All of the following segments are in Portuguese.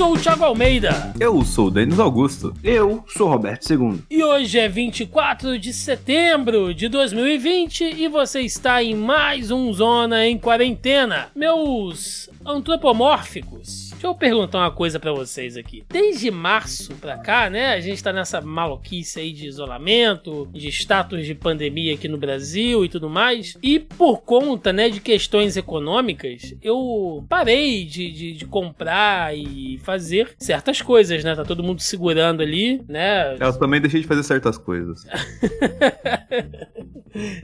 sou o Thiago Almeida. Eu sou o Denis Augusto. Eu sou o Roberto II. E hoje é 24 de setembro de 2020 e você está em mais um Zona em Quarentena. Meus antropomórficos. Deixa eu perguntar uma coisa para vocês aqui. Desde março pra cá, né, a gente tá nessa maluquice aí de isolamento, de status de pandemia aqui no Brasil e tudo mais. E por conta, né, de questões econômicas, eu parei de, de, de comprar e fazer certas coisas, né? Tá todo mundo segurando ali, né? Eu também deixei de fazer certas coisas.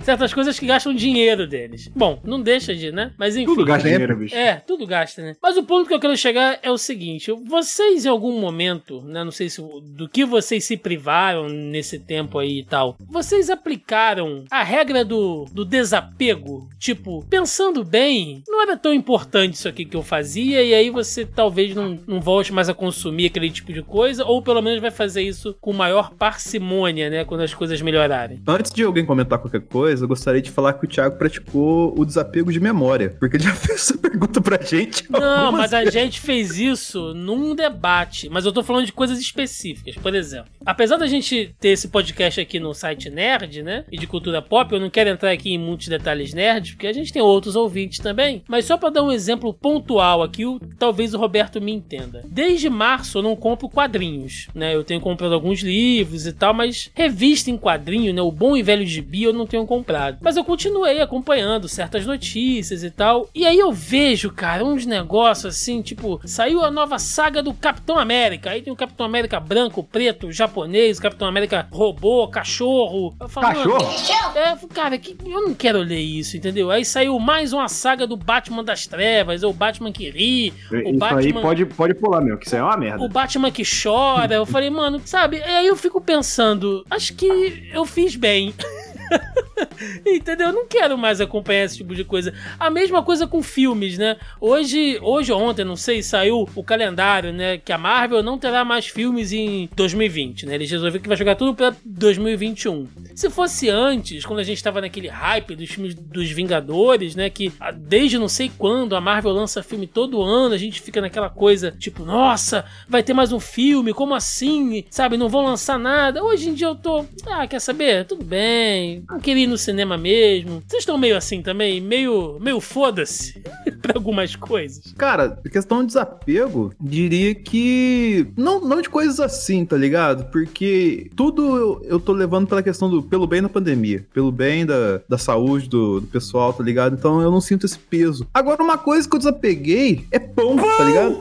certas coisas que gastam dinheiro deles. Bom, não deixa de, né? Mas enfim. Tudo gasta dinheiro, bicho. É, tudo gasta, né? Mas o ponto que eu quero chegar é o seguinte: vocês em algum momento, né? Não sei se do que vocês se privaram nesse tempo aí e tal, vocês aplicaram a regra do, do desapego? Tipo, pensando bem, não era tão importante isso aqui que eu fazia, e aí você talvez não, não volte mais a consumir aquele tipo de coisa, ou pelo menos vai fazer isso com maior parcimônia, né? Quando as coisas melhorarem. Antes de alguém comentar qualquer coisa, eu gostaria de falar que o Thiago praticou o desapego de memória, porque ele já fez essa pergunta pra gente. Não, mas a gente fez fez isso num debate, mas eu tô falando de coisas específicas. Por exemplo, apesar da gente ter esse podcast aqui no site Nerd, né? E de cultura pop, eu não quero entrar aqui em muitos detalhes nerds, porque a gente tem outros ouvintes também. Mas só para dar um exemplo pontual aqui, o, talvez o Roberto me entenda. Desde março eu não compro quadrinhos, né? Eu tenho comprado alguns livros e tal, mas revista em quadrinho, né? O bom e velho gibi eu não tenho comprado. Mas eu continuei acompanhando certas notícias e tal. E aí eu vejo, cara, uns negócios assim, tipo, saiu a nova saga do Capitão América. Aí tem o Capitão América branco, preto, japonês, Capitão América robô, cachorro. Falo, cachorro? É, cara, que, eu não quero ler isso, entendeu? Aí saiu mais uma saga do Batman das Trevas, ou o Batman que ri. O isso Batman... aí pode, pode pular, meu, que isso aí é uma merda. O Batman que chora. eu falei, mano, sabe? Aí eu fico pensando, acho que eu fiz bem. Entendeu? Eu não quero mais acompanhar esse tipo de coisa. A mesma coisa com filmes, né? Hoje, hoje ou ontem, não sei, saiu o calendário, né? Que a Marvel não terá mais filmes em 2020, né? Eles resolveram que vai jogar tudo pra 2021. Se fosse antes, quando a gente tava naquele hype dos filmes dos Vingadores, né? Que ah, desde não sei quando a Marvel lança filme todo ano, a gente fica naquela coisa tipo, nossa, vai ter mais um filme, como assim? Sabe, não vão lançar nada. Hoje em dia eu tô, ah, quer saber? Tudo bem, não queria ir no cinema mesmo. Vocês estão meio assim também? Meio, meio foda-se pra algumas coisas? Cara, questão de desapego, diria que. Não, não de coisas assim, tá ligado? Porque tudo eu, eu tô levando pela questão do. pelo bem da pandemia, pelo bem da, da saúde do, do pessoal, tá ligado? Então eu não sinto esse peso. Agora, uma coisa que eu desapeguei é pão, pão! tá ligado?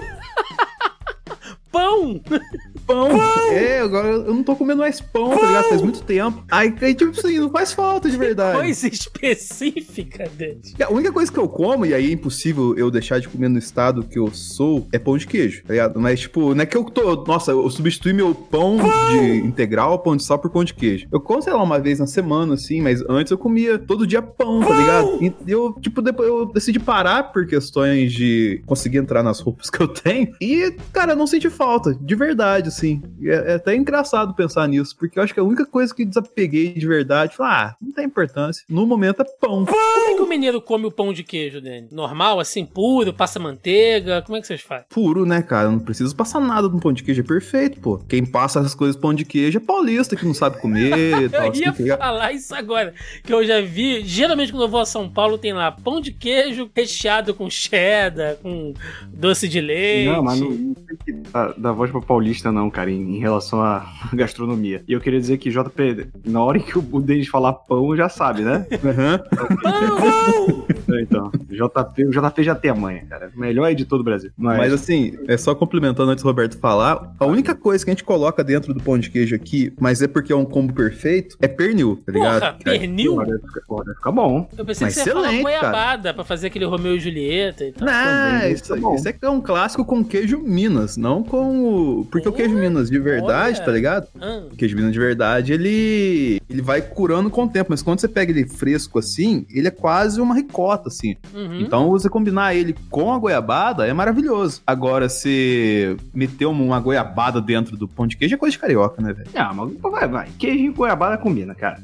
pão! Pão. pão. É, agora eu não tô comendo mais pão, pão. tá ligado? Faz muito tempo. Aí, tipo assim, não faz falta de verdade. Coisa específica, Dante. A única coisa que eu como, e aí é impossível eu deixar de comer no estado que eu sou, é pão de queijo, tá ligado? Mas, tipo, não é que eu tô. Nossa, eu substituí meu pão, pão. de integral, pão de sal por pão de queijo. Eu como, sei lá, uma vez na semana, assim, mas antes eu comia todo dia pão, pão. tá ligado? E eu, tipo, depois eu decidi parar por questões de conseguir entrar nas roupas que eu tenho. E, cara, eu não senti falta, de verdade, assim. É, é, até engraçado pensar nisso, porque eu acho que a única coisa que desapeguei de verdade, foi, ah, não tem importância. No momento é pão. pão. Como é que o mineiro come o pão de queijo, Dani? Normal, assim, puro, passa manteiga? Como é que vocês fazem? Puro, né, cara? Não precisa passar nada no pão de queijo, é perfeito, pô. Quem passa essas coisas pão de queijo é paulista que não sabe comer e tal. eu ia assim, falar isso agora, que eu já vi, geralmente quando eu vou a São Paulo tem lá pão de queijo recheado com cheddar, com doce de leite. Não, mas não, não tem que dar, dar voz pra paulista não, cara, em, em relação à gastronomia. E eu queria dizer que JP, na hora que o Denis falar pão, já sabe, né? Uhum. Pão! Então, JP, o JP já tem a manha, cara. Melhor editor do Brasil. Mas... Mas assim, é só complementando antes do Roberto falar, a única coisa que a gente coloca dentro do pão de queijo aqui, mas é porque é um combo perfeito, é pernil, tá ligado? Porra, pernil? Ficar, ficar bom. Eu pensei mas que você ia falar goiabada cara. pra fazer aquele Romeu e Julieta e tal. Não, isso, isso, é um clássico com queijo Minas, não com o... Porque o queijo Minas de verdade, Olha. tá ligado? Ah. O queijo Minas de verdade, ele... ele vai curando com o tempo, mas quando você pega ele fresco assim, ele é quase uma ricota, assim. Uhum. Então, você combinar ele com a goiabada é maravilhoso. Agora, se meter uma goiabada dentro do pão de queijo é coisa de carioca, né, velho? Ah, mas vai, vai. Queijo e goiabada combina, cara.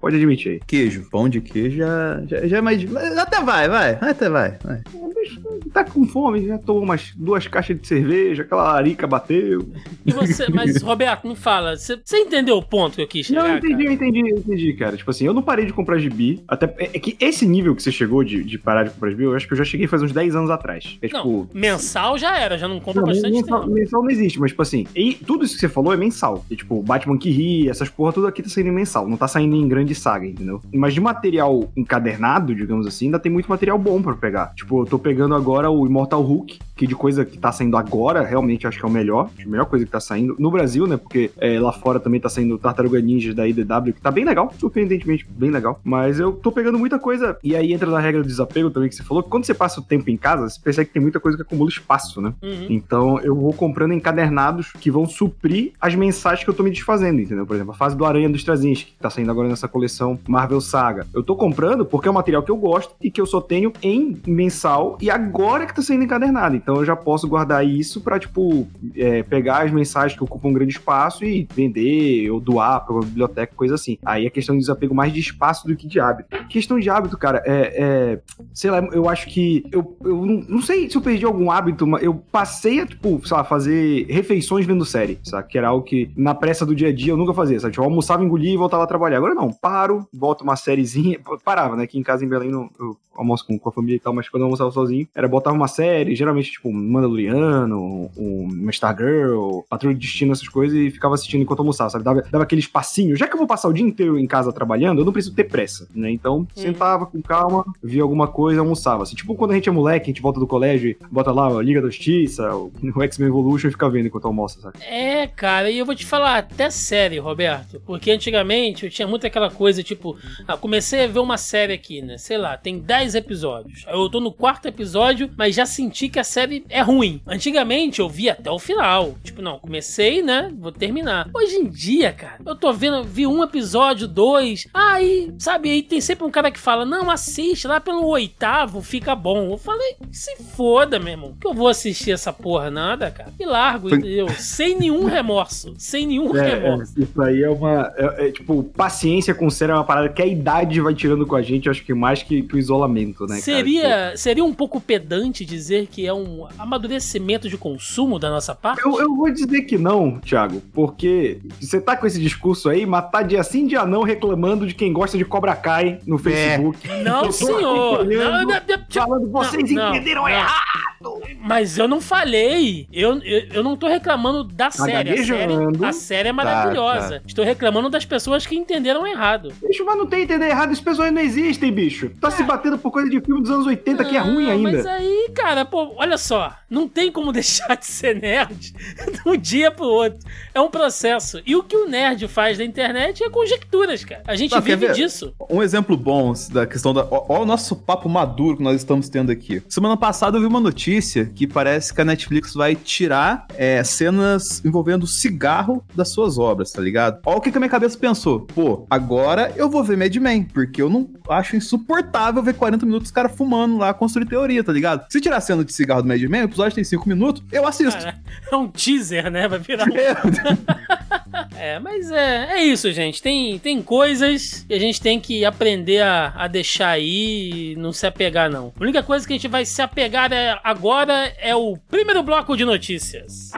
Pode admitir aí. Queijo, pão de queijo já, já, já é mais. Até vai, vai. Até vai. vai. tá com fome, já tomou umas duas caixas de cerveja, aquela larica bateu. E você, mas, Roberto, me fala, você, você entendeu o ponto que eu quis chegar? Não, eu entendi, cara? eu entendi, eu entendi, cara. Tipo assim, eu não parei de comprar gibi. Até é é que esse nível que você chegou de, de parar de comprar gibi, eu acho que eu já cheguei faz uns 10 anos atrás. É Não, tipo. mensal já era, já não compro Não, bastante mensal, tempo. mensal não existe, mas tipo assim, e tudo isso que você falou é mensal. E, tipo, Batman que ri, essas porra, tudo aqui tá saindo mensal, não tá saindo em grande saga, entendeu? Mas de material encadernado, digamos assim, ainda tem muito material bom pra pegar. Tipo, eu tô pegando agora o Immortal Hulk, que de coisa que tá saindo agora, realmente acho que é o melhor, a melhor coisa que tá saindo. No Brasil, né? Porque é, lá fora também tá saindo Tartaruga Ninja da IDW, que tá bem legal, surpreendentemente bem legal. Mas eu tô pegando muita coisa, e aí entra na regra do desapego também que você falou, que quando você passa o tempo em casa, você percebe que tem muita coisa que acumula espaço, né? Uhum. Então eu vou comprando encadernados que vão suprir as mensagens que eu tô me desfazendo, entendeu? Por exemplo, a fase do Aranha dos Straczynski, que tá saindo agora nessa coleção Marvel Saga. Eu tô comprando porque é um material que eu gosto e que eu só tenho em mensal e agora que tá saindo encadernado. Então eu já posso guardar isso pra, tipo, é, pegar as mensagens que ocupam um grande espaço e vender ou doar pra uma biblioteca, coisa assim. Aí é questão de desapego mais de espaço do que de hábito. Questão de hábito, cara, é. é sei lá, eu acho que. Eu, eu não, não sei se eu perdi algum hábito, mas eu passei a, tipo, sei lá, fazer refeições vendo série, sabe? Que era algo que na pressa do dia a dia eu nunca fazia, sabe? Tipo, eu almoçava, engolia e voltava a trabalhar. Agora não, paro, boto uma sériezinha. Parava, né? Aqui em casa em Belém não, eu almoço com, com a família e tal, mas quando eu almoçava sozinho, era botava uma série, geralmente, tipo, Mandaloriano, um, Stargirl, Patrulha de Destino, essas coisas, e ficava assistindo enquanto almoçava, sabe? Dava, dava aquele espacinho. Já que eu vou passar o dia inteiro em casa trabalhando, eu não preciso ter pressa, né? Então, sentava com calma, via alguma coisa, almoçava. Assim, tipo quando a gente é moleque, a gente volta do colégio, bota lá a Liga da Justiça, o, X-Men Evolution e fica vendo enquanto almoça, sabe? É, cara, e eu vou te falar, até série, Roberto. Porque antigamente eu tinha muito aquela coisa, tipo, ah, comecei a ver uma série aqui, né? Sei lá, tem 10 episódios. Eu tô no quarto episódio, mas já senti que a série é ruim. Antigamente eu via até o final. Tipo, não, comecei, né? Vou terminar. Hoje em dia, cara, eu tô vendo, vi um episódio, dois. Aí, sabe, aí tem sempre um cara que fala: Não, assiste lá pelo oitavo, fica bom. Eu falei, se foda, meu irmão. Que eu vou assistir essa porra, nada, cara. E largo, entendeu? Sem nenhum remorso. Sem nenhum remorso. isso aí é uma. É, é, tipo, paciência com série é uma parada que a idade vai tirando com a gente, acho que mais que, que o isolamento, né? cara? Seria, seria um pouco pedante dizer que é um amadurecimento de consumo da nossa parte? Eu, eu vou dizer que não, Thiago, porque você tá com esse discurso aí, mas tá dia sim, dia não reclamando de quem gosta de Cobra Kai no Facebook. Não, senhor. Não, não, não, Falando, vocês não, entenderam não. errado! Mas eu não falei. Eu, eu, eu não tô reclamando da série. A série, a série é maravilhosa. Estou reclamando das pessoas que entenderam errado. Bicho, mas não tem entender errado, essas pessoas não existem, bicho. Tá se batendo por coisa de filme dos anos 80 que é ruim ainda. Mas aí, cara, pô, olha só. Não tem como deixar de ser nerd de um dia pro outro. É um processo. E o que o nerd faz na internet é conjecturas, cara. A gente vive disso. Um exemplo bom da questão da. Ó, ó o nosso papo maduro que nós estamos tendo aqui. Semana passada eu vi uma notícia que parece que a Netflix vai tirar é, cenas envolvendo cigarro das suas obras, tá ligado? Ó o que, que a minha cabeça pensou. Pô, agora eu vou ver Mad Men, porque eu não acho insuportável ver 40 minutos os caras fumando lá, construir teoria, tá ligado? Se tirar a cena de cigarro do Mad Men, o episódio tem 5 minutos, eu assisto. Cara, é um teaser, né? Vai virar um É, É, mas é, é isso, gente. Tem, tem coisas que a gente tem que aprender a, a deixar aí não se apegar, não. A única coisa que a gente vai se apegar é- agora é o primeiro bloco de notícias.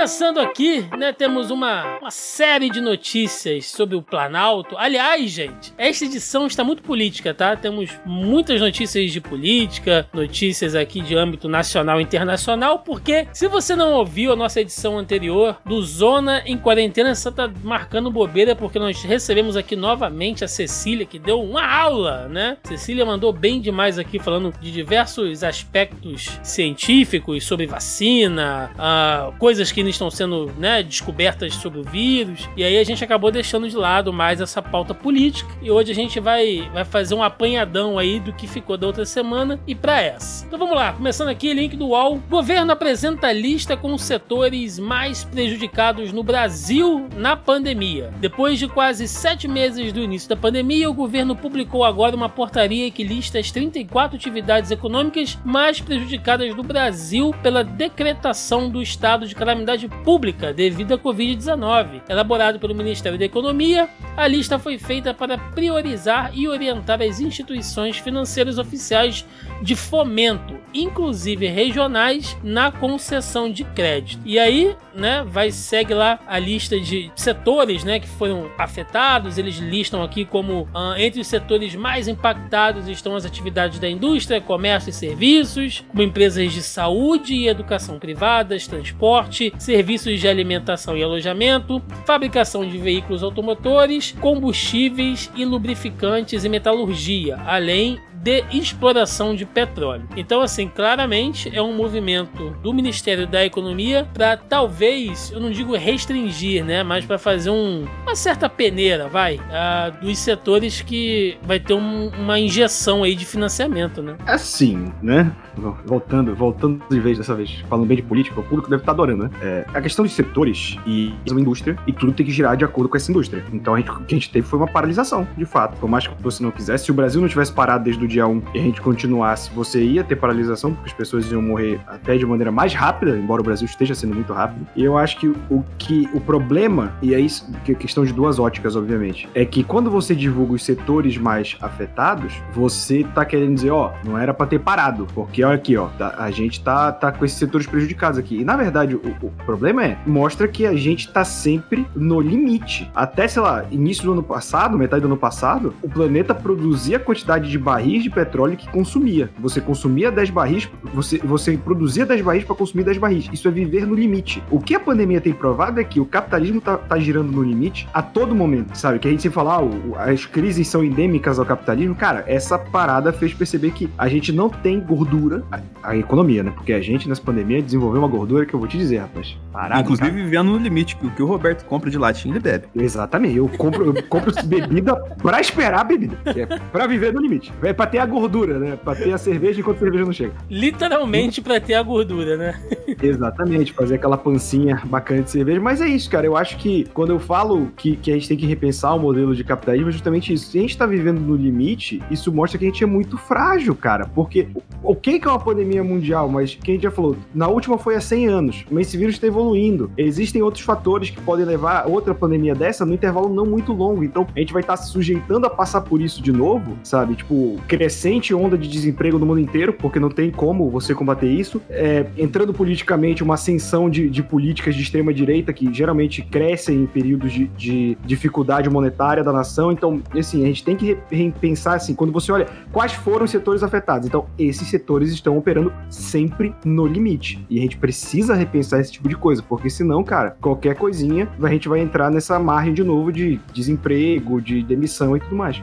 Começando aqui, né, temos uma, uma série de notícias sobre o Planalto. Aliás, gente, esta edição está muito política, tá? Temos muitas notícias de política, notícias aqui de âmbito nacional e internacional, porque se você não ouviu a nossa edição anterior do Zona em Quarentena, você tá marcando bobeira, porque nós recebemos aqui novamente a Cecília, que deu uma aula, né? Cecília mandou bem demais aqui, falando de diversos aspectos científicos sobre vacina, ah, coisas que ainda estão sendo né, descobertas sobre o vírus. E aí a gente acabou deixando de lado mais essa pauta política. E hoje a gente vai, vai fazer um apanhadão aí do que ficou da outra semana e para essa. Então vamos lá, começando aqui, link do UOL. Governo apresenta lista com os setores mais prejudicados no Brasil na pandemia. Depois de quase sete meses do início da pandemia, o governo publicou agora uma portaria que lista as 34 atividades econômicas mais prejudicadas do Brasil pela decretação do estado de calamidade atividade pública devido à Covid-19. Elaborado pelo Ministério da Economia, a lista foi feita para priorizar e orientar as instituições financeiras oficiais de fomento, inclusive regionais, na concessão de crédito. E aí, né, vai segue lá a lista de setores, né, que foram afetados. Eles listam aqui como uh, entre os setores mais impactados estão as atividades da indústria, comércio e serviços, como empresas de saúde e educação privadas, transporte, serviços de alimentação e alojamento, fabricação de veículos automotores, combustíveis e lubrificantes e metalurgia, além de exploração de petróleo. Então, assim, claramente é um movimento do Ministério da Economia para talvez, eu não digo restringir, né, mas para fazer um, uma certa peneira, vai, dos setores que vai ter um, uma injeção aí de financiamento, né? Assim, né? Voltando, voltando de vez dessa vez, falando bem de política, o público deve estar adorando, né? É, a questão de setores e uma indústria, e tudo tem que girar de acordo com essa indústria. Então, a gente, o que a gente teve foi uma paralisação, de fato. Por mais que você não quisesse, se o Brasil não tivesse parado desde o dia 1 e a gente continuasse, você ia ter paralisação, porque as pessoas iam morrer até de maneira mais rápida, embora o Brasil esteja sendo muito rápido. E eu acho que o que o problema, e é isso que é questão de duas óticas, obviamente, é que quando você divulga os setores mais afetados, você tá querendo dizer, ó, não era para ter parado, porque olha aqui, ó, tá, a gente tá, tá com esses setores prejudicados aqui. E na verdade, o, o problema é, mostra que a gente tá sempre no limite. Até, sei lá, início do ano passado, metade do ano passado, o planeta produzia a quantidade de barris de petróleo que consumia. Você consumia 10 barris, você, você produzia 10 barris para consumir 10 barris. Isso é viver no limite. O que a pandemia tem provado é que o capitalismo tá, tá girando no limite a todo momento, sabe? Que a gente se falar, ah, as crises são endêmicas ao capitalismo. Cara, essa parada fez perceber que a gente não tem gordura, a, a economia, né? Porque a gente nessa pandemia desenvolveu uma gordura que eu vou te dizer, rapaz. Parado, Inclusive cara. vivendo no limite, o que o Roberto compra de latinha ele bebe. Exatamente. Eu compro, eu compro bebida pra esperar a bebida. É pra viver no limite. É pra ter a gordura, né? Pra ter a cerveja enquanto a cerveja não chega. Literalmente pra ter a gordura, né? Exatamente, fazer aquela pancinha bacana de cerveja. Mas é isso, cara. Eu acho que quando eu falo que, que a gente tem que repensar o modelo de capitalismo, é justamente isso. Se a gente tá vivendo no limite, isso mostra que a gente é muito frágil, cara. Porque o que é uma pandemia mundial? Mas quem já falou, na última foi há 100 anos, mas esse vírus está evoluindo. Existem outros fatores que podem levar a outra pandemia dessa no intervalo não muito longo. Então a gente vai estar tá se sujeitando a passar por isso de novo, sabe? Tipo, crescente onda de desemprego no mundo inteiro, porque não tem como você combater isso. É, entrando politicamente, uma ascensão de, de políticas de extrema-direita que geralmente crescem em períodos de, de, dificuldade monetária da nação. Então, assim, a gente tem que repensar, assim, quando você olha quais foram os setores afetados. Então, esses setores estão operando sempre no limite. E a gente precisa repensar esse tipo de coisa, porque senão, cara, qualquer coisinha, a gente vai entrar nessa margem de novo de desemprego, de demissão e tudo mais.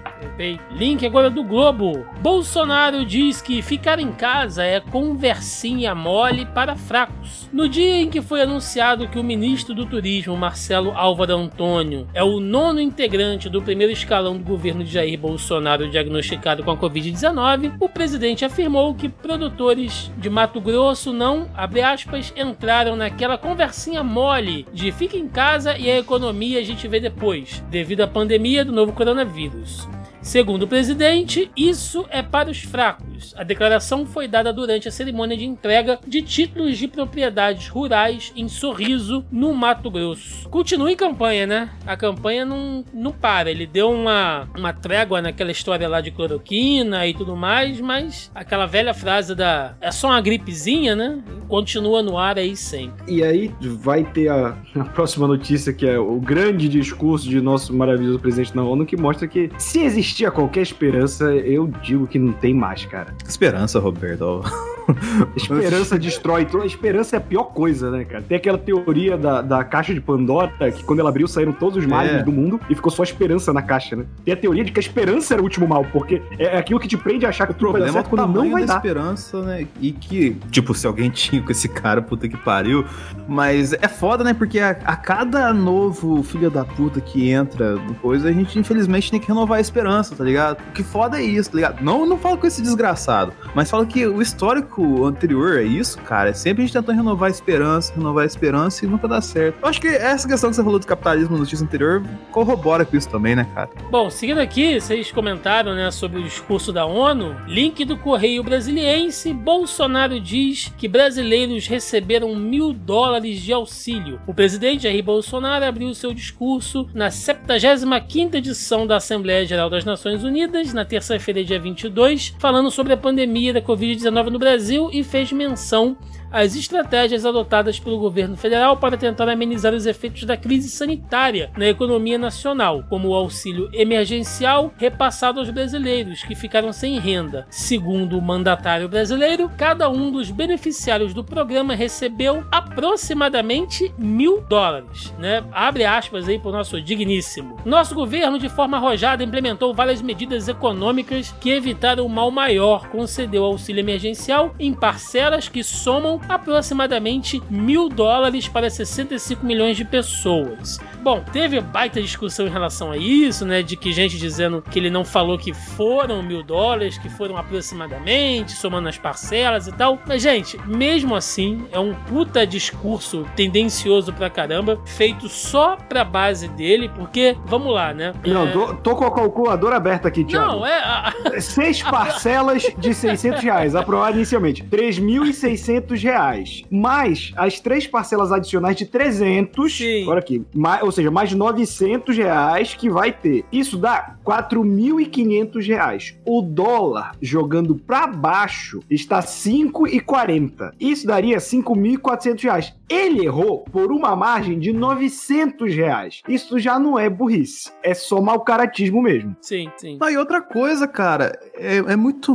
Link agora do Globo. Bolsonaro diz que ficar em casa é conversinha mole para fracos. No dia em que foi anunciado que o ministro do Turismo, Marcelo Álvaro Antônio, é o nono integrante do primeiro escalão do governo de Jair Bolsonaro diagnosticado com a Covid-19, o presidente afirmou que produtores de Mato Grosso não, abre aspas, entraram naquela conversinha mole de fica em casa e a economia a gente vê depois, devido à pandemia do novo coronavírus. Segundo o presidente, isso é para os fracos. A declaração foi dada durante a cerimônia de entrega de títulos de propriedades rurais em Sorriso, no Mato Grosso. Continua em campanha, né? A campanha não, não para. Ele deu uma, uma trégua naquela história lá de cloroquina e tudo mais, mas aquela velha frase da é só uma gripezinha, né? Continua no ar aí sempre. E aí vai ter a, a próxima notícia que é o grande discurso de nosso maravilhoso presidente na ONU que mostra que se existir existia qualquer esperança, eu digo que não tem mais, cara. Esperança, Roberto. Esperança destrói tudo. A esperança é a pior coisa, né, cara? Tem aquela teoria da, da caixa de Pandora, que quando ela abriu saíram todos os males é. do mundo e ficou só a esperança na caixa, né? Tem a teoria de que a esperança era o último mal, porque é aquilo que te prende a achar que o tudo vai dar certo quando não vai da dar. esperança, né? E que, tipo, se alguém tinha com esse cara, puta que pariu. Mas é foda, né? Porque a, a cada novo filho da puta que entra depois, a gente infelizmente tem que renovar a esperança, tá ligado? O que foda é isso, tá ligado? Não, não falo com esse desgraçado, mas falo que o histórico anterior é isso, cara. Sempre a gente tentando renovar a esperança, renovar a esperança e nunca dá certo. Eu acho que essa questão que você falou do capitalismo no notícia anterior corrobora com isso também, né, cara? Bom, seguindo aqui, vocês comentaram, né, sobre o discurso da ONU. Link do Correio Brasiliense. Bolsonaro diz que brasileiros receberam mil dólares de auxílio. O presidente Jair Bolsonaro abriu seu discurso na 75ª edição da Assembleia Geral das Nações Unidas, na terça-feira, dia 22, falando sobre a pandemia da Covid-19 no Brasil e fez menção as estratégias adotadas pelo governo federal para tentar amenizar os efeitos da crise sanitária na economia nacional, como o auxílio emergencial repassado aos brasileiros que ficaram sem renda. Segundo o mandatário brasileiro, cada um dos beneficiários do programa recebeu aproximadamente mil dólares. Né? Abre aspas aí para o nosso digníssimo. Nosso governo, de forma arrojada, implementou várias medidas econômicas que evitaram o mal maior, concedeu auxílio emergencial em parcelas que somam aproximadamente mil dólares para 65 milhões de pessoas. Bom, teve baita discussão em relação a isso, né? De que gente dizendo que ele não falou que foram mil dólares, que foram aproximadamente, somando as parcelas e tal. Mas, gente, mesmo assim, é um puta discurso tendencioso pra caramba, feito só pra base dele, porque, vamos lá, né? Não, é... tô, tô, com a calculadora aberta aqui, Thiago. Não, é. Seis parcelas de 600 reais, aprovado inicialmente. 3.600 reais. Mais as três parcelas adicionais de 300. Sim. Olha aqui. Mais, ou seja, mais 900 reais que vai ter. Isso dá 4.500 reais. O dólar jogando para baixo está 5,40. Isso daria 5.400 reais. Ele errou por uma margem de 900 reais. Isso já não é burrice. É só mau caratismo mesmo. Sim, sim. Ah, e outra coisa, cara, é, é muito.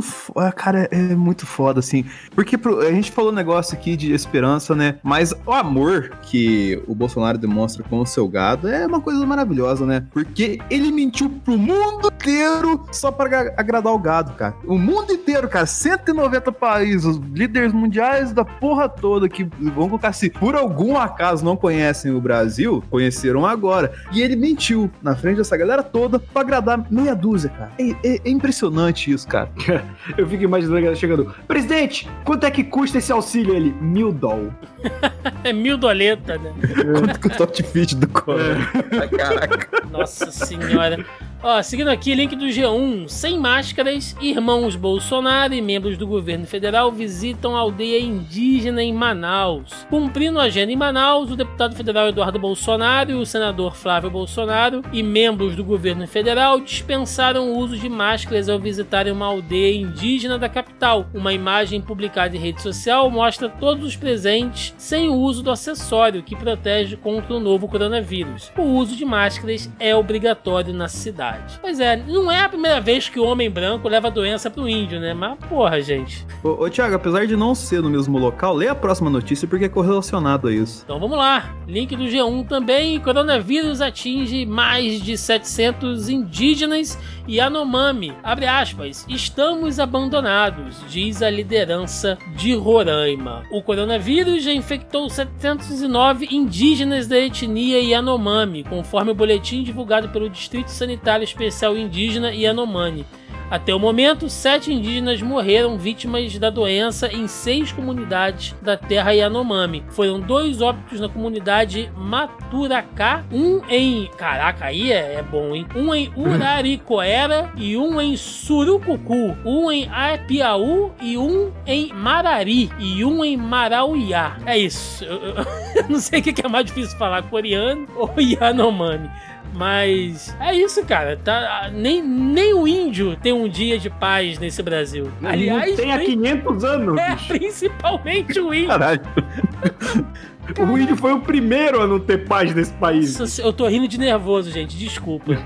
Cara, é muito foda, assim. Porque pro, a gente falou um negócio aqui de esperança, né? Mas o amor que o Bolsonaro demonstra com o seu gado é uma coisa maravilhosa, né? Porque ele mentiu pro mundo inteiro só para agradar o gado, cara. O mundo inteiro, cara. 190 países, líderes mundiais da porra toda que vão colocar assim por algum acaso não conhecem o Brasil, conheceram agora. E ele mentiu na frente dessa galera toda pra agradar meia dúzia, cara. É, é, é impressionante isso, cara. Eu fico imaginando a galera chegando: Presidente, quanto é que custa esse auxílio? Ele, mil doll. é mil doleta, né? Quanto custa o outfit do? É. Caraca. Nossa senhora. Ó, seguindo aqui, link do G1. Sem máscaras, irmãos Bolsonaro e membros do governo federal visitam a aldeia indígena em Manaus. Cumprindo a agenda em Manaus, o deputado federal Eduardo Bolsonaro e o senador Flávio Bolsonaro e membros do governo federal dispensaram o uso de máscaras ao visitarem uma aldeia indígena da capital. Uma imagem publicada em rede social mostra todos os presentes sem o uso do acessório que protege contra o novo coronavírus. O uso de máscaras é obrigatório na cidade verdade. Pois é, não é a primeira vez que o homem branco leva a doença pro índio, né? Mas porra, gente. Ô, ô Thiago, apesar de não ser no mesmo local, lê a próxima notícia porque é correlacionado a isso. Então vamos lá. Link do G1 também. Coronavírus atinge mais de 700 indígenas e Anomami. Abre aspas. Estamos abandonados, diz a liderança de Roraima. O coronavírus já infectou 709 indígenas da etnia Yanomami, conforme o boletim divulgado pelo Distrito Sanitário Especial Indígena Yanomami. Até o momento, sete indígenas morreram vítimas da doença em seis comunidades da terra Yanomami. Foram dois óbitos na comunidade Maturacá, um em. Caraca, aí é, é bom, hein? Um em Uraricoera e um em Surucucu, um em Apiaú e um em Marari e um em Marauiá. É isso. Eu, eu, eu não sei o que é mais difícil falar, coreano ou Yanomami. Mas é isso, cara. Tá, nem, nem o índio tem um dia de paz nesse Brasil. Aliás, tem há 500 anos. É, principalmente o índio. Caralho. O índio foi o primeiro a não ter paz nesse país. Eu tô rindo de nervoso, gente. Desculpa.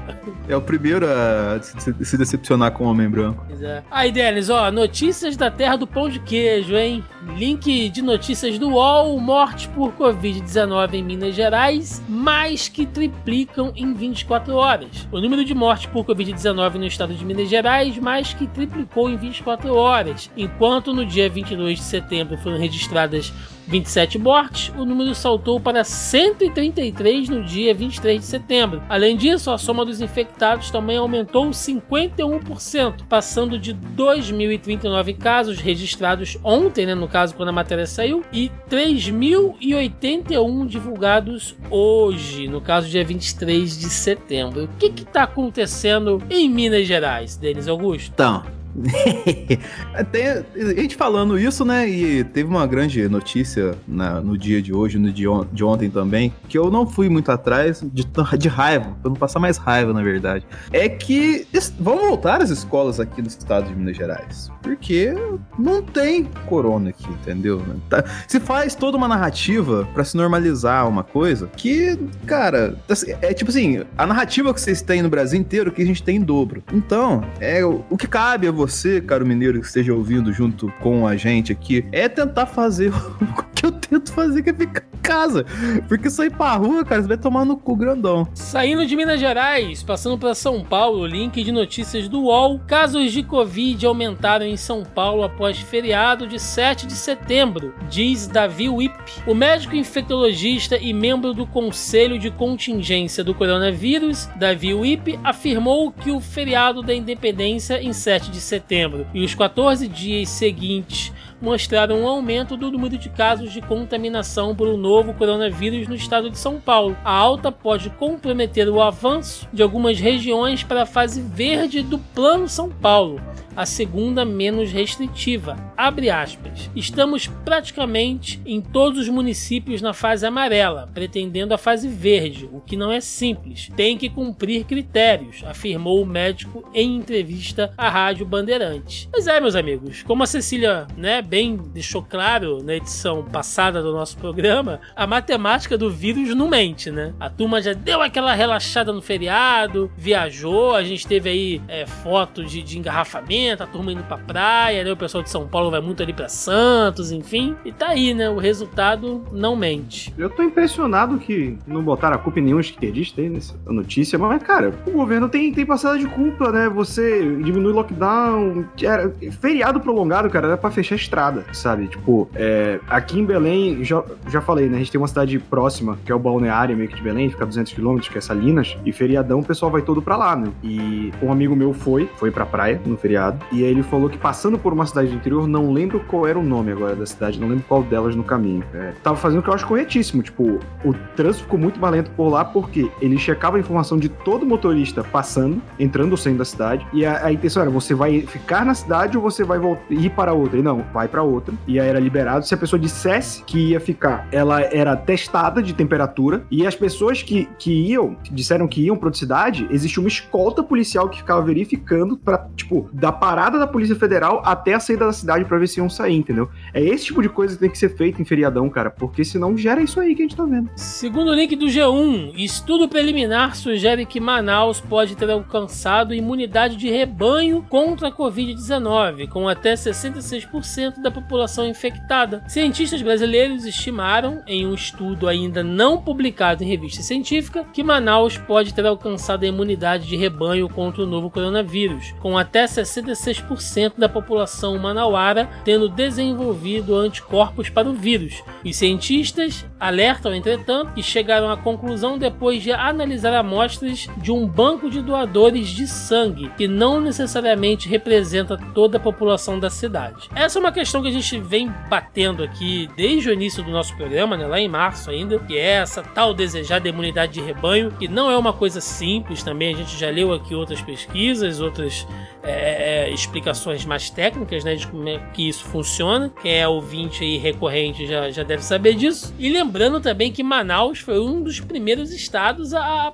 É o primeiro a se decepcionar com o homem branco. É. Aí, Denis, ó, notícias da terra do pão de queijo, hein? Link de notícias do UOL: morte por Covid-19 em Minas Gerais, mais que triplicam em 24 horas. O número de mortes por Covid-19 no estado de Minas Gerais mais que triplicou em 24 horas, enquanto no dia 22 de setembro foram registradas 27 mortes, o número saltou para 133 no dia 23 de setembro. Além disso, a soma dos infectados também aumentou 51%, passando de 2.039 casos registrados ontem, né, no caso quando a matéria saiu, e 3.081 divulgados hoje, no caso dia 23 de setembro. O que está acontecendo em Minas Gerais, Denis Augusto? Então, Tem, a gente falando isso, né? E teve uma grande notícia na, no dia de hoje, no dia de ontem também, que eu não fui muito atrás de, de raiva, pra não passar mais raiva, na verdade. É que vão voltar as escolas aqui no estado de Minas Gerais. Porque não tem corona aqui, entendeu? Tá, se faz toda uma narrativa para se normalizar uma coisa que, cara, assim, é tipo assim, a narrativa que vocês têm no Brasil inteiro que a gente tem em dobro. Então, é o que cabe a você você, caro mineiro, que esteja ouvindo junto com a gente aqui, é tentar fazer que eu tento fazer, que é ficar em casa. Porque sair pra rua, cara, você vai tomar no cu grandão. Saindo de Minas Gerais, passando para São Paulo, link de notícias do UOL. Casos de Covid aumentaram em São Paulo após feriado de 7 de setembro, diz Davi Wip. O médico infectologista e membro do Conselho de Contingência do Coronavírus, Davi Wip, afirmou que o feriado da independência em 7 de setembro e os 14 dias seguintes mostraram um aumento do número de casos de contaminação por um novo coronavírus no estado de São Paulo. A alta pode comprometer o avanço de algumas regiões para a fase verde do Plano São Paulo, a segunda menos restritiva. Abre aspas. Estamos praticamente em todos os municípios na fase amarela, pretendendo a fase verde, o que não é simples. Tem que cumprir critérios, afirmou o médico em entrevista à Rádio Bandeirantes. Mas é, meus amigos, como a Cecília, né, bem deixou claro na edição passada do nosso programa, a matemática do vírus não mente, né? A turma já deu aquela relaxada no feriado, viajou, a gente teve aí é, foto de, de engarrafamento a turma indo pra praia, né? O pessoal de São Paulo vai muito ali pra Santos, enfim. E tá aí, né? O resultado não mente. Eu tô impressionado que não botaram a culpa em nenhum esquerdista aí nessa notícia, mas, cara, o governo tem, tem passada de culpa, né? Você diminui lockdown, era, feriado prolongado, cara, era pra fechar a estrada, sabe? Tipo, é, aqui em Belém, já, já falei, né? A gente tem uma cidade próxima, que é o Balneário, meio que de Belém, fica a 200 quilômetros, que é Salinas, e feriadão o pessoal vai todo pra lá, né? E um amigo meu foi, foi pra praia no feriado, e aí ele falou que passando por uma cidade do interior, não lembro qual era o nome agora da cidade, não lembro qual delas no caminho. É, tava fazendo o que eu acho corretíssimo. Tipo, o trânsito ficou muito mais lento por lá porque ele checava a informação de todo motorista passando, entrando ou saindo da cidade. E a, a intenção era: você vai ficar na cidade ou você vai voltar, ir para outra? E não, vai para outra. E aí era liberado. Se a pessoa dissesse que ia ficar, ela era testada de temperatura. E as pessoas que, que iam, disseram que iam para outra cidade, existia uma escolta policial que ficava verificando para, tipo, dar parada da Polícia Federal até a saída da cidade para ver se iam sair, entendeu? É esse tipo de coisa que tem que ser feito em feriadão, cara, porque senão gera isso aí que a gente tá vendo. Segundo o link do G1, estudo preliminar sugere que Manaus pode ter alcançado imunidade de rebanho contra a Covid-19, com até 66% da população infectada. Cientistas brasileiros estimaram, em um estudo ainda não publicado em revista científica, que Manaus pode ter alcançado a imunidade de rebanho contra o novo coronavírus, com até 66 66% da população manauara tendo desenvolvido anticorpos para o vírus. Os cientistas alertam, entretanto, que chegaram à conclusão depois de analisar amostras de um banco de doadores de sangue, que não necessariamente representa toda a população da cidade. Essa é uma questão que a gente vem batendo aqui desde o início do nosso programa, né, lá em março ainda, que é essa tal desejada imunidade de rebanho, que não é uma coisa simples também, a gente já leu aqui outras pesquisas, outras é, é, explicações mais técnicas, né, de como é que isso funciona. Quem é ouvinte aí recorrente já, já deve saber disso. E lembrando também que Manaus foi um dos primeiros estados a,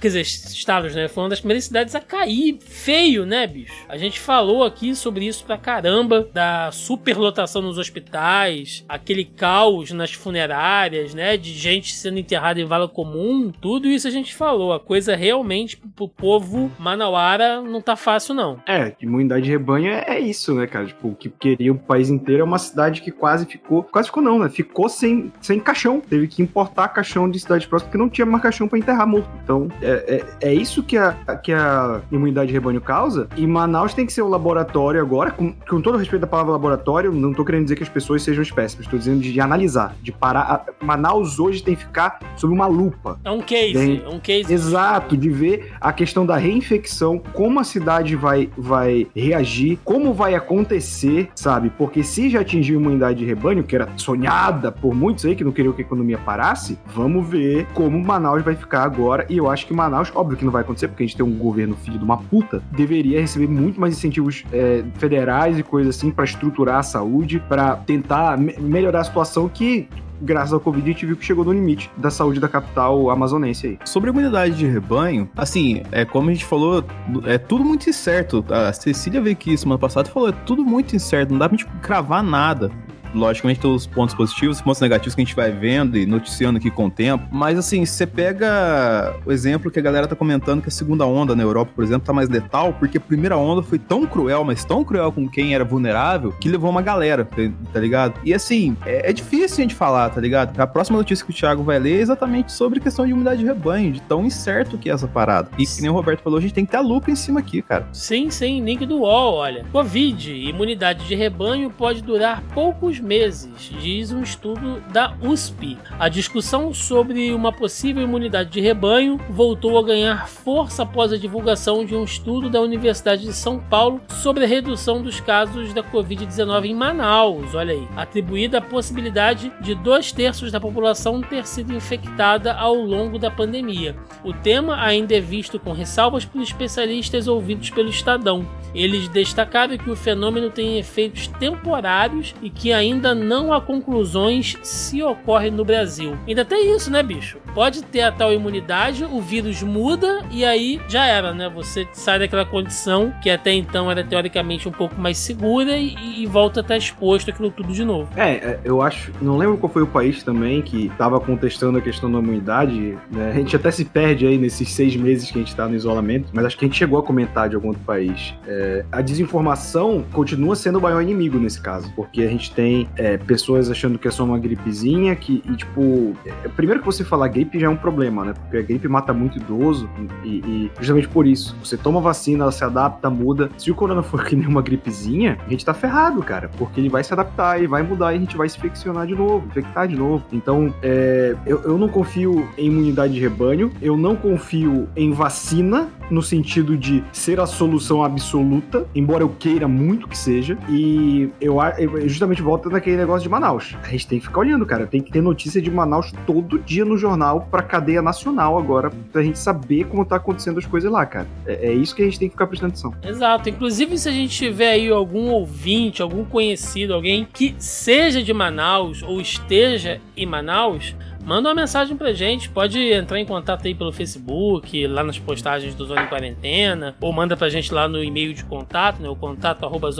quer dizer, estados, né? Foi uma das primeiras cidades a cair feio, né, bicho? A gente falou aqui sobre isso pra caramba, da superlotação nos hospitais, aquele caos nas funerárias, né? De gente sendo enterrada em vala comum. Tudo isso a gente falou. A coisa realmente pro povo manauara não tá fácil, não. É, imunidade de rebanho é, é isso, né, cara? Tipo, o que queria o país inteiro é uma cidade que quase ficou. Quase ficou, não, né? Ficou sem, sem caixão. Teve que importar caixão de cidade próxima porque não tinha mais caixão pra enterrar morto. Então, Então, é, é, é isso que a, que a imunidade de rebanho causa. E Manaus tem que ser o laboratório agora, com, com todo respeito à palavra laboratório, não tô querendo dizer que as pessoas sejam espécimes, estou dizendo de, de, analisar, de parar. A, Manaus hoje tem que ficar sob uma lupa. É um case, Tem- é um case. Exato, de ver a questão da reinfecção, como a cidade vai, vai reagir, como vai acontecer, sabe? Porque se já atingiu a imunidade de rebanho, que era sonhada por muitos aí que não queriam que a economia parasse, vamos ver como Manaus vai ficar agora. E eu acho que Manaus, óbvio que não vai acontecer, porque a gente tem um governo filho de uma puta, deveria receber muito mais incentivos é, federais e coisas assim pra estruturar a saúde, pra tentar me- melhorar a situação que. Graças ao Covid, a gente viu que chegou no limite da saúde da capital amazonense aí. Sobre a imunidade de rebanho, assim, é como a gente falou, é tudo muito incerto. A Cecília veio aqui semana passada e falou, é tudo muito incerto, não dá pra gente cravar nada. Logicamente tem os pontos positivos, os pontos negativos que a gente vai vendo e noticiando aqui com o tempo. Mas assim, você pega o exemplo que a galera tá comentando que a segunda onda na Europa, por exemplo, tá mais letal, porque a primeira onda foi tão cruel, mas tão cruel com quem era vulnerável, que levou uma galera, tá- tá ligado? E assim, é, é difícil a gente falar, tá ligado? A próxima notícia que o Thiago vai ler é exatamente sobre questão de umidade de rebanho, de tão incerto que é essa parada. E que nem o Roberto falou, a gente tem que ter a lupa em cima aqui, cara. Sim, sim, link do UOL, olha. Covid, imunidade de rebanho pode durar poucos meses, diz um estudo da USP. A discussão sobre uma possível imunidade de rebanho voltou a ganhar força após a divulgação de um estudo da Universidade de São Paulo sobre a redução dos casos da Covid-19 em Manaus, olha aí, atribuída a possibilidade de dois terços da população ter sido infectada ao longo da pandemia. O tema ainda é visto com ressalvas por especialistas ouvidos pelo Estadão. Eles destacaram que o fenômeno tem efeitos temporários e que ainda não há conclusões se ocorre no Brasil. Ainda tem isso, né, bicho? Pode ter a tal imunidade, o vírus muda e aí já era, né? Você sai daquela condição que até então era teoricamente um pouco mais segura e, e volta a estar exposto àquilo tudo de novo. É, é, eu acho. Não lembro qual foi o país também que estava contestando a questão da imunidade. Né? A gente até se perde aí nesses seis meses que a gente tá no isolamento, mas acho que a gente chegou a comentar de algum outro país. É, a desinformação continua sendo o maior inimigo nesse caso, porque a gente tem é, pessoas achando que é só uma gripezinha, que, e, tipo, é, primeiro que você falar gripe já é um problema, né? Porque a gripe mata muito idoso e, e justamente por isso. Você toma vacina, ela se adapta, muda. Se o corona for que nem uma gripezinha, a gente tá ferrado, cara, porque ele vai se adaptar e vai mudar e a gente vai se infeccionar de novo, infectar de novo. Então, é, eu, eu não confio em imunidade de rebanho, eu não confio em vacina no sentido de ser a solução absoluta, embora eu queira muito que seja. E eu, eu justamente volto naquele negócio de Manaus. A gente tem que ficar olhando, cara. Tem que ter notícia de Manaus todo dia no jornal pra cadeia nacional agora, pra gente saber como tá acontecendo as coisas lá, cara. É, é isso que a gente tem que ficar prestando atenção. Exato. Inclusive, se a gente tiver aí algum ouvinte, algum conhecido, alguém que seja de Manaus ou esteja em Manaus, manda uma mensagem pra gente. Pode entrar em contato aí pelo Facebook, lá nas postagens do Zona em Quarentena, ou manda pra gente lá no e-mail de contato, né? O contato arroba